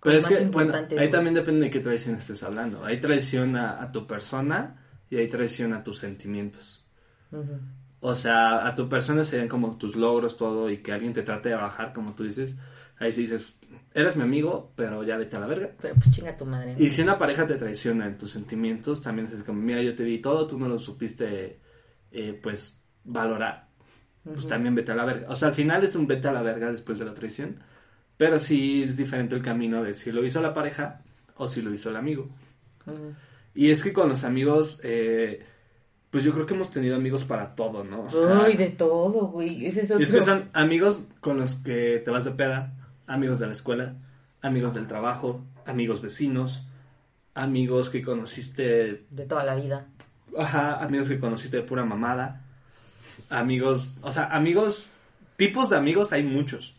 Pero es más que, bueno, ahí güey. también depende de qué traición estés hablando. Hay traición a, a tu persona y hay traición a tus sentimientos. O sea, a tu persona serían como tus logros, todo, y que alguien te trate de bajar, como tú dices. Ahí sí dices, eres mi amigo, pero ya vete a la verga. Pero pues chinga tu madre. Y si una pareja te traiciona en tus sentimientos, también es como, mira, yo te di todo, tú no lo supiste, eh, pues, valorar. Pues también vete a la verga. O sea, al final es un vete a la verga después de la traición. Pero sí es diferente el camino de si lo hizo la pareja o si lo hizo el amigo. Y es que con los amigos, eh, pues yo creo que hemos tenido amigos para todo, ¿no? O sea, Ay, de todo, güey. Ese es y es que son amigos con los que te vas de peda, amigos de la escuela, amigos del trabajo, amigos vecinos, amigos que conociste De toda la vida. Ajá, amigos que conociste de pura mamada. Amigos, o sea, amigos, tipos de amigos hay muchos.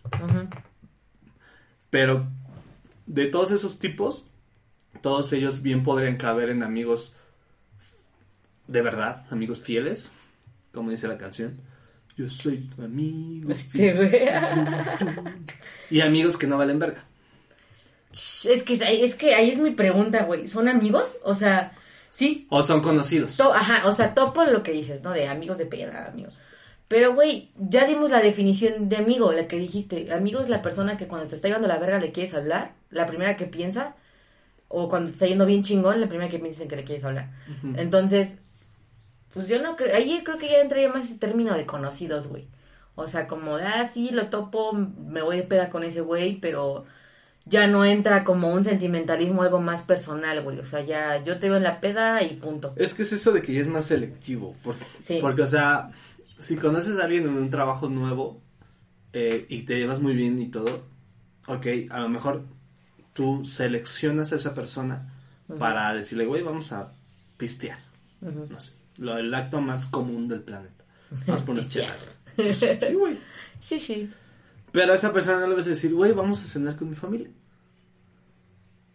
Pero de todos esos tipos, todos ellos bien podrían caber en amigos de verdad, amigos fieles, como dice la canción. Yo soy tu amigo. Este, güey. Y amigos que no valen verga. Es que, es que ahí es mi pregunta, güey. ¿Son amigos? O sea, sí. O son conocidos. to- ajá, o sea, topo lo que dices, ¿no? De amigos de peda, amigo. Pero, güey, ya dimos la definición de amigo, la que dijiste. Amigo es la persona que cuando te está llevando la verga le quieres hablar, la primera que piensas. O cuando te está yendo bien chingón, la primera que piensas en que le quieres hablar. Entonces, pues yo no creo, ahí creo que ya entraría más ese término de conocidos, güey. O sea, como, ah, sí, lo topo, me voy de peda con ese güey, pero ya no entra como un sentimentalismo, algo más personal, güey. O sea, ya yo te veo en la peda y punto. Es que es eso de que ya es más selectivo. Porque, Sí. porque o sea, si conoces a alguien en un trabajo nuevo eh, y te llevas muy bien y todo, ok, a lo mejor tú seleccionas a esa persona para decirle, güey, vamos a pistear. No sé, lo, el acto más común del planeta. Vamos por unas chelas. Sí, güey. Sí, sí. Pero a esa persona no le vas a decir, güey, vamos a cenar con mi familia.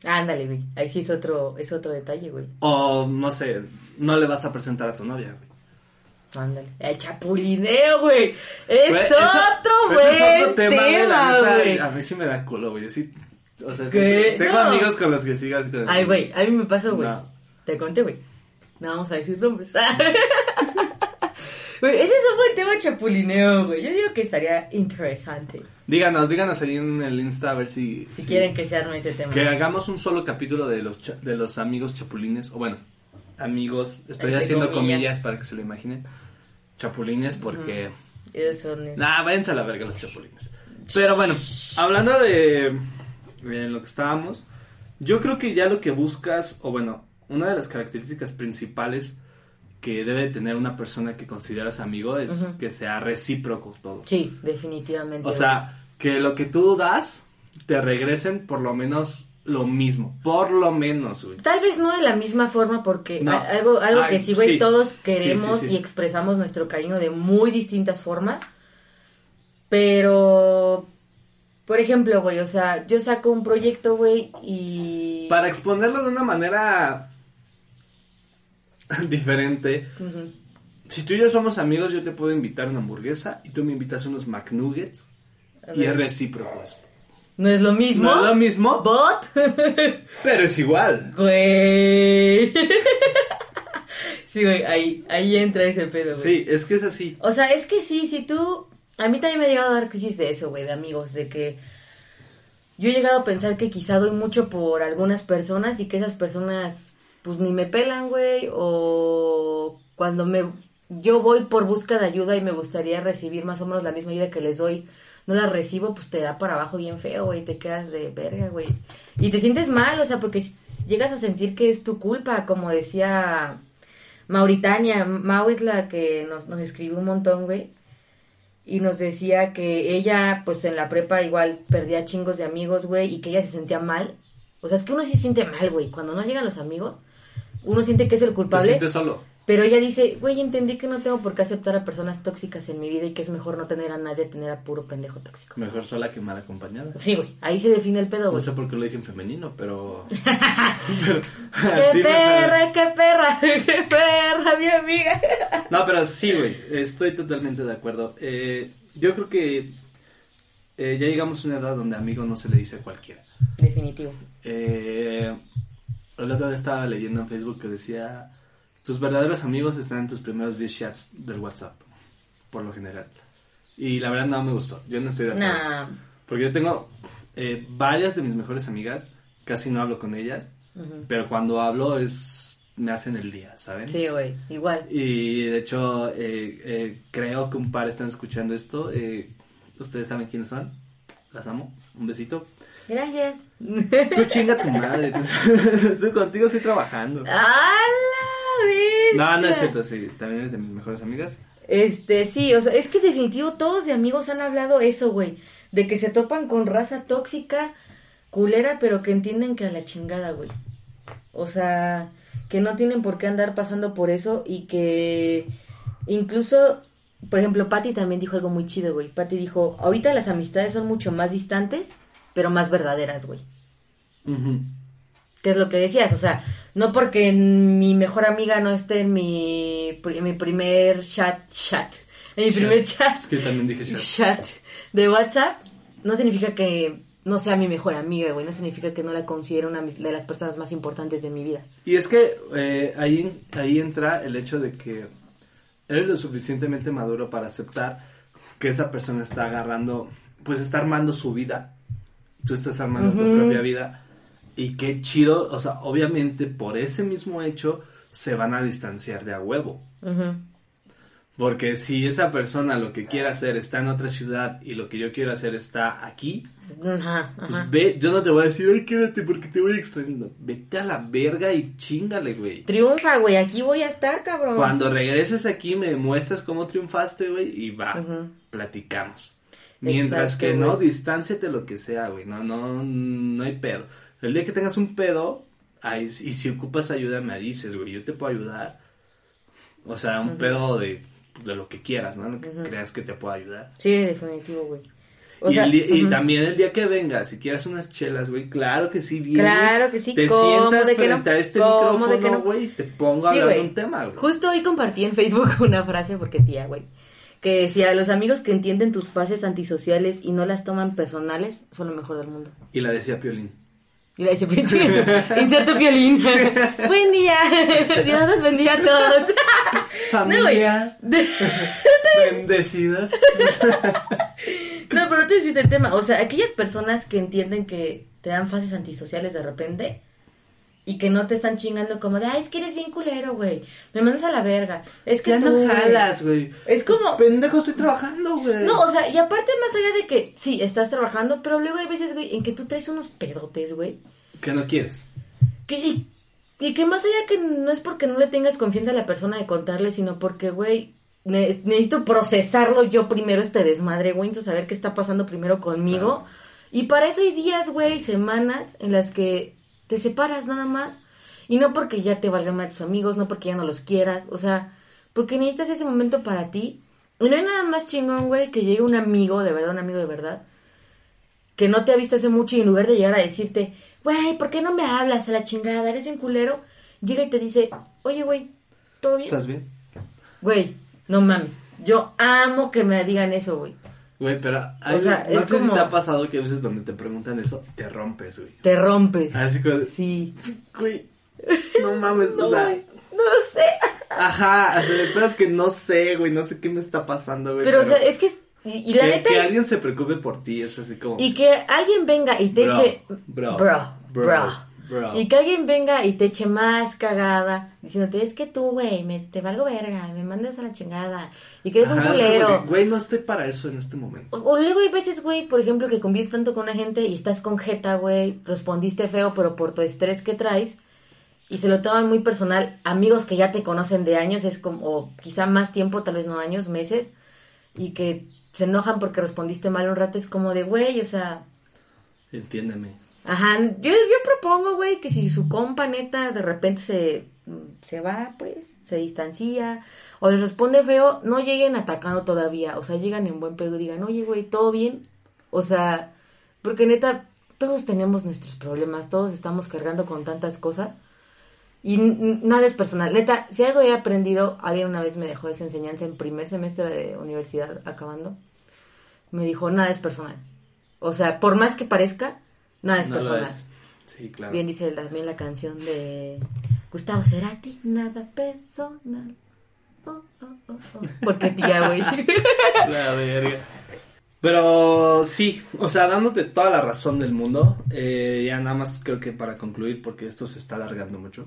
Ándale, güey. Ahí sí es otro, es otro detalle, güey. O, no sé, no le vas a presentar a tu novia, güey. Ándale. El chapulineo, güey. Es Güey, otro, güey. ese es otro tema, güey, la neta, güey. A mí sí me da culo, güey. Sí, o sea, sí, tengo No. amigos con los que sigas. con- Ay, güey, a mí me pasó, güey. No. Te conté, güey. No vamos a decir nombres. Güey, ese es un buen tema chapulineo, güey. Yo digo que estaría interesante. Díganos, díganos ahí en el Insta a ver si... Si si- quieren que se arme ese tema. Que hagamos un solo capítulo de los, cha- de los amigos chapulines. O bueno, amigos, estoy Entre haciendo comillas. comillas. para que se lo imaginen. Chapulines porque... Son... es- Nah, váyanse a la verga los chapulines. Pero bueno, hablando de, de lo que estábamos, yo creo que ya lo que buscas, o bueno, una de las características principales que debe tener una persona que consideras amigo es que sea recíproco todo. Sí, definitivamente. O sea, que lo que tú das te regresen por lo menos lo mismo. Por lo menos, güey. Tal vez no de la misma forma porque No. algo, algo Ay, que sí, güey, sí. todos queremos Sí, sí, sí. y expresamos nuestro cariño de muy distintas formas. Pero, por ejemplo, güey, o sea, yo saco un proyecto, güey, y... Para exponerlo de una manera diferente, si tú y yo somos amigos, yo te puedo invitar una hamburguesa y tú me invitas unos McNuggets y es recíproco. No es lo mismo. No es lo mismo, But, pero es igual. güey. sí, güey, ahí, ahí entra ese pedo, güey. Sí, es que es así. O sea, es que sí, si tú... A mí también me ha llegado a dar crisis de eso, güey, de amigos, de que yo he llegado a pensar que quizá doy mucho por algunas personas y que esas personas pues ni me pelan, güey, o cuando me yo voy por busca de ayuda y me gustaría recibir más o menos la misma ayuda que les doy, no la recibo, pues te da para abajo bien feo, güey, te quedas de verga, güey. Y te sientes mal, o sea, porque llegas a sentir que es tu culpa, como decía Mauritania, Mau es la que nos, nos escribió un montón, güey. Y nos decía que ella, pues en la prepa igual perdía chingos de amigos, güey, y que ella se sentía mal. O sea, es que uno sí se siente mal, güey. Cuando no llegan los amigos, uno siente que es el Te culpable. sientes solo. Pero ella dice, güey, entendí que no tengo por qué aceptar a personas tóxicas en mi vida y que es mejor no tener a nadie, tener a puro pendejo tóxico. Mejor sola que mal acompañada. Sí, güey, ahí se define el pedo, No güey. sé por qué lo dije en femenino, pero... pero ¡Qué perra, qué perra! ¡Qué perra, mi amiga! No, pero sí, güey, estoy totalmente de acuerdo. Eh, yo creo que eh, ya llegamos a una edad donde amigo no se le dice a cualquiera. Definitivo. Eh, el otro día estaba leyendo en Facebook que decía, tus verdaderos amigos están en tus primeros 10 chats del WhatsApp, por lo general. Y la verdad no me gustó, yo no estoy de acuerdo. Nah. Porque yo tengo eh, varias de mis mejores amigas, casi no hablo con ellas, pero cuando hablo es me hacen el día, ¿saben? Sí, güey, igual. Y de hecho, eh, eh, creo que un par están escuchando esto. eh, Ustedes saben quiénes son. Las amo. Un besito. Gracias. Tú chinga tu madre. tú- contigo estoy trabajando. ¡A la bestia! No, no es cierto, sí. También eres de mis mejores amigas. Este, sí, o sea, es que definitivo todos de amigos han hablado eso, güey. De que se topan con raza tóxica, culera, pero que entienden que a la chingada, güey. O sea, que no tienen por qué andar pasando por eso y que incluso, por ejemplo, Patty también dijo algo muy chido, güey. Patty dijo, ahorita las amistades son mucho más distantes, pero más verdaderas, güey. Ujú. ¿Qué es lo que decías? O sea, No porque mi mejor amiga no esté en mi, en mi primer chat, chat, en mi primer chat. Es que también dije chat. Chat de WhatsApp, no significa que no sea mi mejor amiga, güey. No significa que no la considere una de las personas más importantes de mi vida. Y es que eh, ahí, ahí entra el hecho de que eres lo suficientemente maduro para aceptar que esa persona está agarrando, pues está armando su vida. Tú estás armando tu propia vida. Y qué chido, o sea, obviamente por ese mismo hecho se van a distanciar de a huevo. Porque si esa persona lo que quiere hacer está en otra ciudad y lo que yo quiero hacer está aquí, pues ve, yo no te voy a decir, ay, quédate porque te voy extrañando. Vete a la verga y chingale, güey. Triunfa, güey, aquí voy a estar, cabrón. Cuando regreses aquí me muestras cómo triunfaste, güey, y va, platicamos. Mientras que no, distánciate lo que sea, güey, no, no, no hay pedo. El día que tengas un pedo, ahí, y si ocupas ayuda me dices, güey, yo te puedo ayudar. O sea, un pedo de, de, lo que quieras, ¿no? Lo que creas que te pueda ayudar. Sí, definitivo, güey. y, también el día que vengas, si quieres unas chelas, güey, claro que sí vienes. Claro que sí, Te sientas frente a este micrófono, güey, y te pongo a hablar un tema, güey. Justo hoy compartí en Facebook una frase, porque tía, güey, que decía, los amigos que entienden tus fases antisociales y no las toman personales son lo mejor del mundo. Y la decía Piolín. Y la dice, inserto violín. Buen día. Dios los bendiga a todos. Familia. Bendecidos. no, pero tú has el tema. O sea, aquellas personas que entienden que te dan fases antisociales de repente y que no te están chingando como de, ay, es que eres bien culero, güey. Me mandas a la verga. Es que ya no jalas, güey. Es como... Pendejo, estoy trabajando, güey. No, o sea, y aparte más allá de que, sí, estás trabajando, pero luego hay veces, güey, en que tú traes unos pedotes, güey. Que no quieres. Que, y, y, que más allá que no es porque no le tengas confianza a la persona de contarle, sino porque, güey, necesito procesarlo yo primero este desmadre, güey, necesito saber qué está pasando primero conmigo. Y para eso hay días, güey, semanas en las que te separas nada más. Y no porque ya te valgan más tus amigos, no porque ya no los quieras, o sea, porque necesitas ese momento para ti. Y no hay nada más chingón, güey, que llegue un amigo, de verdad, un amigo de verdad, que no te ha visto hace mucho y en lugar de llegar a decirte, güey, ¿por qué no me hablas a la chingada? Eres un culero, llega y te dice, oye, güey, ¿todo bien? ¿Estás bien? Güey, no mames, yo amo que me digan eso, güey. Güey, pero o sea, no sé si te ha pasado que a veces donde te preguntan eso, te rompes, güey. Te rompes. Así como... Sí. Güey, no mames, no, o sea... no sé. Ajá, de es que no sé, güey, no sé qué me está pasando, güey. Pero, o sea, es que... Y, la que, neta que alguien se preocupe por ti, es así como... Y que alguien venga y te eche... Bro, bro, bro. Y que alguien venga y te eche más cagada, diciéndote, es que tú, güey, me, te valgo verga, me mandas a la chingada, y que eres un culero. Güey, no estoy para eso en este momento. O, luego hay veces, güey, por ejemplo, que convives tanto con una gente y estás con jeta, güey, respondiste feo, pero por tu estrés que traes, y se lo toman muy personal, amigos que ya te conocen de años, es como, o quizá más tiempo, tal vez no años, meses, y que se enojan porque respondiste mal un rato, es como de, güey, o sea... Entiéndeme. Ajá, yo, yo propongo, güey, que si su compa neta de repente se, se va, pues, se distancia, o les responde feo, no lleguen atacando todavía, o sea, llegan en buen pedo y digan, oye, güey, ¿todo bien? O sea, porque neta, todos tenemos nuestros problemas, todos estamos cargando con tantas cosas, y nada es personal. Neta, si algo he aprendido, alguien una vez me dejó esa enseñanza en primer semestre de universidad acabando, me dijo, nada es personal. O sea, por más que parezca, Nada es personal. Sí, claro. Bien dice también la canción de Gustavo Cerati, nada personal. Oh, oh, oh, oh. Porque tía, güey. La verga. Pero sí, o sea, dándote toda la razón del mundo, eh, ya nada más creo que para concluir, porque esto se está alargando mucho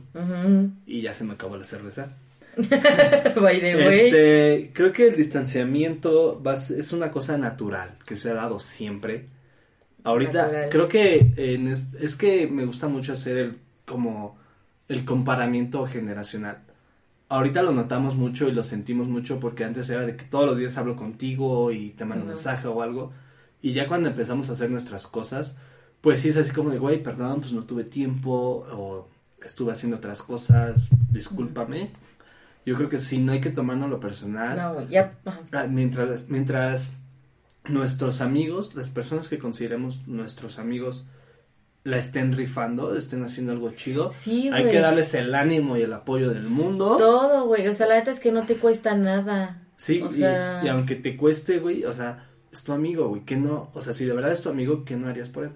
y ya se me acabó la cerveza. By the Este, creo que el distanciamiento es una cosa natural que se ha dado siempre Ahorita creo que es, que me gusta mucho hacer el como el comparamiento generacional. Ahorita lo notamos mucho y lo sentimos mucho porque antes era de que todos los días hablo contigo y te mando un mensaje o algo. Y ya cuando empezamos a hacer nuestras cosas, pues sí es así como de, güey, perdón, pues no tuve tiempo o estuve haciendo otras cosas, discúlpame. Yo creo que sí, no hay que tomarnos lo personal. No, ya. Ah, mientras, mientras nuestros amigos, las personas que consideremos nuestros amigos, la estén rifando, estén haciendo algo chido. Sí, Hay güey. que darles el ánimo y el apoyo del mundo. Todo, güey. O sea, la neta es que no te cuesta nada. Sí, O y- sea, y, aunque te cueste, güey, o sea, es tu amigo, güey, que no, o sea, si de verdad es tu amigo, ¿qué no harías por él?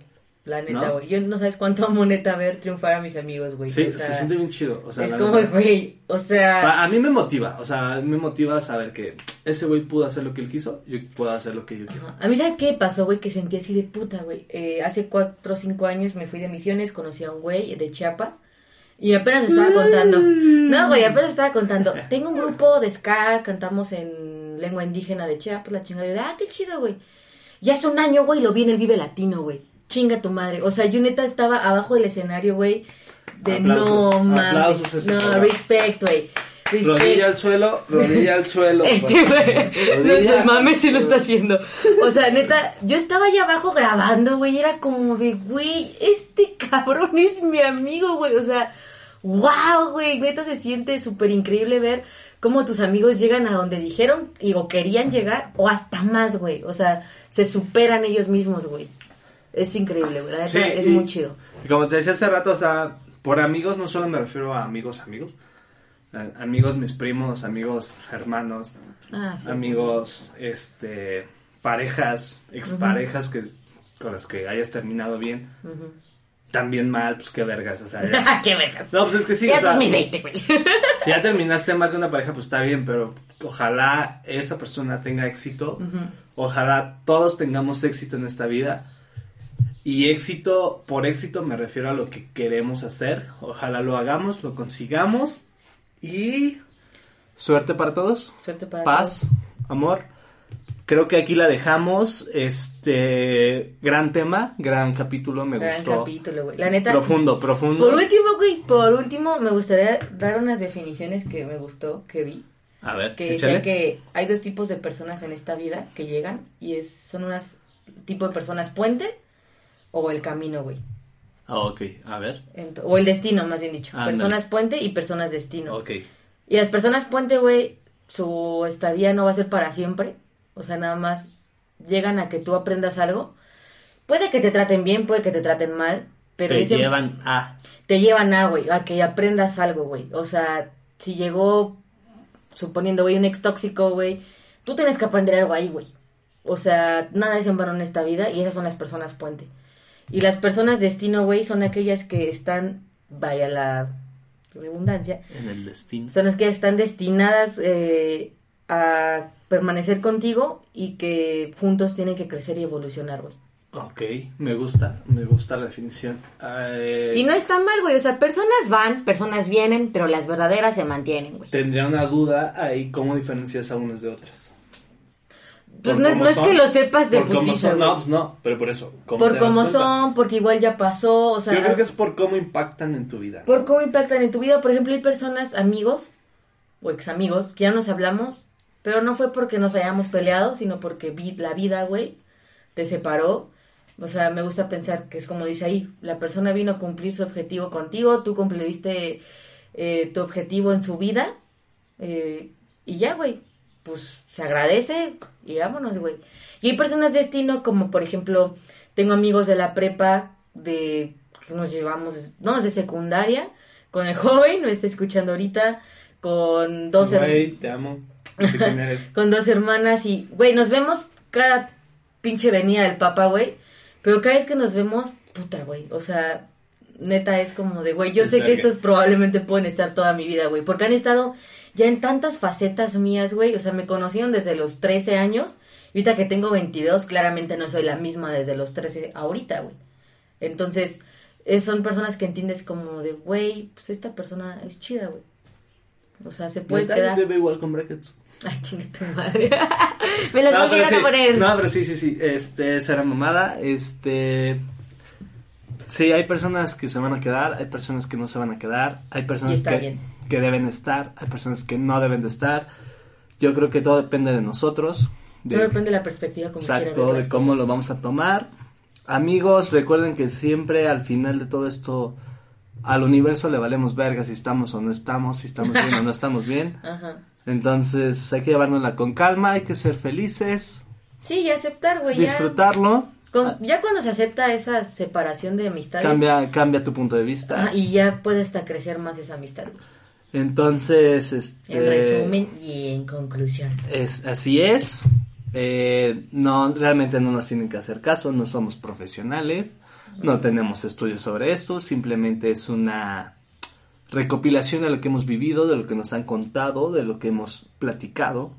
La neta, ¿no? güey. Yo no sabes cuánto amo neta ver triunfar a mis amigos, güey. Sí, O sea, se siente bien chido, o sea, es como, güey, o sea... A mí me motiva, o sea, me motiva saber que ese güey pudo hacer lo que él quiso, yo puedo hacer lo que yo quiero. A mí, ¿sabes qué pasó, güey? Que sentí así de puta, güey. Eh, hace cuatro o cinco años me fui de misiones, conocí a un güey de Chiapas. Y apenas estaba contando. No, güey, apenas estaba contando. Tengo un grupo de ska, cantamos en lengua indígena de Chiapas, la chingada. Y yo, ah, qué chido, güey. Y hace un año, güey, lo vi en el Vive Latino, güey. Chinga tu madre. O sea, yo neta estaba abajo del escenario, güey. De Aplausos, no mames. no, respect, güey. Rodilla al suelo, rodilla al suelo. Este güey. no, no mames si lo está haciendo. O sea, neta, yo estaba allá abajo grabando, güey, era como de, güey, este cabrón es mi amigo, güey. O sea, wow, güey, neta se siente súper increíble ver cómo tus amigos llegan a donde dijeron y o querían llegar, o hasta más, güey. O sea, se superan ellos mismos, güey. Es increíble. La Sí, es y- muy chido. Y como te decía hace rato, o sea, por amigos no solo me refiero a amigos, amigos. A- amigos, mis primos, amigos, hermanos, Ah, sí. amigos, este, parejas, exparejas que con las que hayas terminado bien. También mal, pues qué vergas, o sea. ya- ¡Qué becas! No, pues es que sí, ya o sea, es mi leite, güey. si ya terminaste mal con una pareja, pues está bien, pero ojalá esa persona tenga éxito. Ojalá todos tengamos éxito en esta vida. Y éxito, por éxito me refiero a lo que queremos hacer. Ojalá lo hagamos, lo consigamos. Y suerte para todos. Suerte para Paz, todos. amor. Creo que aquí la dejamos. Este gran tema, gran capítulo, me Gran gustó. capítulo, güey. La neta. Profundo, profundo. Por último, güey, por último, me gustaría dar unas definiciones que me gustó, que vi. A ver, Que échale. decía que hay dos tipos de personas en esta vida que llegan y es, son unas tipo de personas puente o el camino, güey. Ah, ok, a ver. Ent- o el destino, más bien dicho. Personas puente y personas destino. Ok. Y las personas puente, güey, su estadía no va a ser para siempre. O sea, nada más llegan a que tú aprendas algo. Puede que te traten bien, puede que te traten mal, pero Te llevan a. te llevan a, güey, a que aprendas algo, güey. O sea, si llegó, suponiendo, güey, un ex tóxico, güey, tú tienes que aprender algo ahí, güey. O sea, nada es en vano en esta vida y esas son las personas puente. Y las personas destino, güey, son aquellas que están, vaya la redundancia, En el destino. son las que están destinadas eh, a permanecer contigo y que juntos tienen que crecer y evolucionar, güey. Ok, me gusta, me gusta la definición. Eh, Y no está mal, güey. O sea, personas van, personas vienen, pero las verdaderas se mantienen, güey. Tendría una duda ahí, ¿cómo diferencias a unas de otras? Pues no, no es que lo sepas de putiza. No, pues no, pero por eso. ¿cómo Por cómo son, porque igual ya pasó, o sea, Yo creo que es por cómo impactan en tu vida. por cómo impactan en tu vida. Por ejemplo, hay personas, amigos o ex amigos, que ya nos hablamos, pero no fue porque nos hayamos peleado, sino porque vi- la vida, güey, te separó. O sea, me gusta pensar que es como dice ahí, la persona vino a cumplir su objetivo contigo, tú cumpliste eh, tu objetivo en su vida, eh, y ya, güey, pues se agradece y vámonos, güey. Y hay personas de destino, como por ejemplo, tengo amigos de la prepa de que nos llevamos, no, de secundaria, con el joven, me está escuchando ahorita, con dos her- Güey, te amo. No sé quién eres. con dos hermanas y, güey, nos vemos cada pinche venida del papá, güey. Pero cada vez que nos vemos, puta, güey. O sea, neta es como de, güey, yo sé que estos probablemente pueden estar toda mi vida, güey. Porque han estado ya en tantas facetas mías, güey. O sea, me conocieron desde los 13 años. Y ahorita que tengo 22, claramente no soy la misma desde los 13 ahorita, güey. Entonces, es- son personas que entiendes como de, güey, pues esta persona es chida, güey. O sea, se puede quedar... te veo igual con brackets. Ay, chinga tu madre. Me las No, voy a sí, a poner. no, pero sí, sí, sí. Este, será mamada. Este. Sí, hay personas que se van a quedar, hay personas que no se van a quedar, hay personas que, bien. que deben estar, hay personas que no deben de estar. Yo creo que todo depende de nosotros. De, Todo depende de la perspectiva como exacto, de cómo cosas. lo vamos a tomar. Amigos, recuerden que siempre al final de todo esto al universo le valemos verga si estamos o no estamos, si estamos bien o no estamos bien. Ajá. Entonces hay que llevárnosla con calma, hay que ser felices, Sí, y aceptar, güey. ya. Con- ya cuando se acepta esa separación de amistades. Cambia, cambia tu punto de vista. y ya puede hasta crecer más esa amistad. Entonces, este... En resumen y en conclusión. Es, así es. Eh, no, realmente no nos tienen que hacer caso, no somos profesionales, no tenemos estudios sobre esto, simplemente es una recopilación de lo que hemos vivido, de lo que nos han contado, de lo que hemos platicado.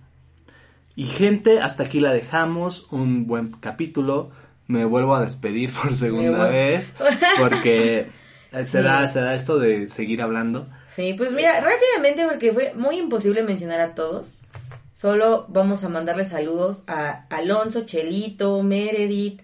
Y gente, hasta aquí la dejamos, un buen capítulo. Me vuelvo a despedir por segunda vez, porque eh, se, Sí. da, se da esto de seguir hablando. Sí, pues mira, rápidamente porque fue muy imposible mencionar a todos. Solo vamos a mandarle saludos a Alonso, Chelito, Meredith,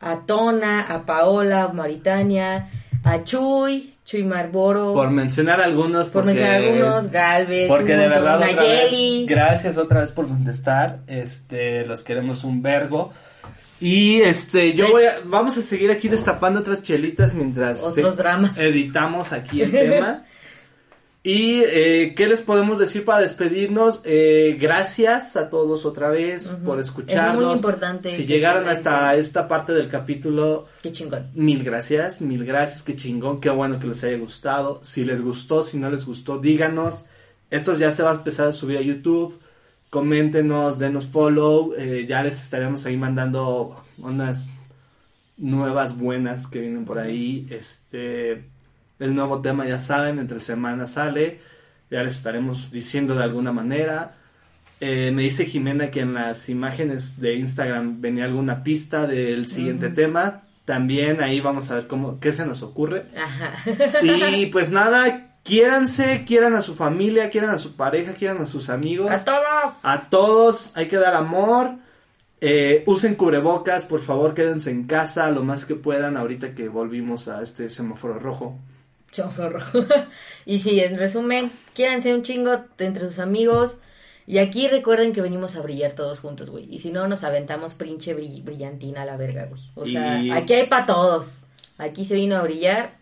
a Tona, a Paola, Maritania, a Chuy, Chuy Marboro, Por mencionar algunos, por mencionar algunos, Galvez, Porque de verdad, otra vez, Nayeli. gracias otra vez por contestar. Este, los queremos un vergo. Y este, yo voy a, vamos a seguir aquí destapando otras chelitas mientras Otros dramas. editamos aquí el tema. Y eh, qué les podemos decir para despedirnos. Eh, gracias a todos otra vez por escucharnos. Es muy importante Si llegaron hasta esta parte del capítulo, Qué chingón. Mil gracias, mil gracias, qué chingón, qué bueno que les haya gustado. Si les gustó, si no les gustó, díganos. Esto ya se va a empezar a subir a YouTube. Coméntenos, denos follow. eh, ya les estaremos ahí mandando unas nuevas buenas que vienen por ahí. Este, el nuevo tema ya saben, entre semanas sale. Ya les estaremos diciendo de alguna manera. Eh, me dice Jimena que en las imágenes de Instagram venía alguna pista del siguiente tema. También ahí vamos a ver cómo, qué se nos ocurre. Ajá. Y pues nada, quiéranse, quieran a su familia, quieran a su pareja, quieran a sus amigos. a todos. A todos hay que dar amor. Eh, usen cubrebocas, por favor, quédense en casa lo más que puedan ahorita que volvimos a este semáforo rojo. Chorro. y sí, en resumen, quiéranse un chingo entre sus amigos. Y aquí recuerden que venimos a brillar todos juntos, güey. Y si no, nos aventamos pinche brill- brillantina a la verga, güey. O sea, Y- aquí hay para todos. Aquí se vino a brillar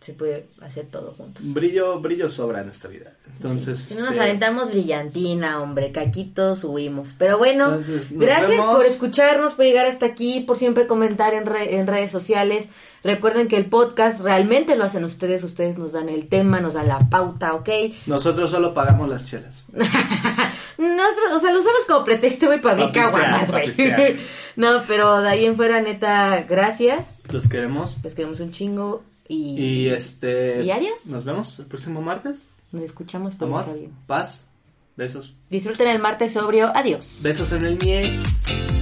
se puede hacer todo juntos. Brillo, brillo sobra en esta vida. Entonces, Si no nos este, aventamos brillantina, hombre, todos subimos. Pero bueno, Entonces, gracias vemos. por escucharnos, por llegar hasta aquí, por siempre comentar en, re- en redes sociales. Recuerden que el podcast realmente lo hacen ustedes, ustedes nos dan el tema, nos dan la pauta, ¿ok? nosotros solo pagamos las chelas. Nosotros, o sea, lo usamos como pretexto, güey, para Pa' abrir caguamas, güey. No, pero de ahí en fuera, neta, gracias. Los queremos. Les queremos un chingo y, Y este. ¿Y? Nos vemos el próximo martes. nos escuchamos, pero Amor, está bien. paz, besos. Disfruten el martes sobrio. Adiós. Besos en el nie.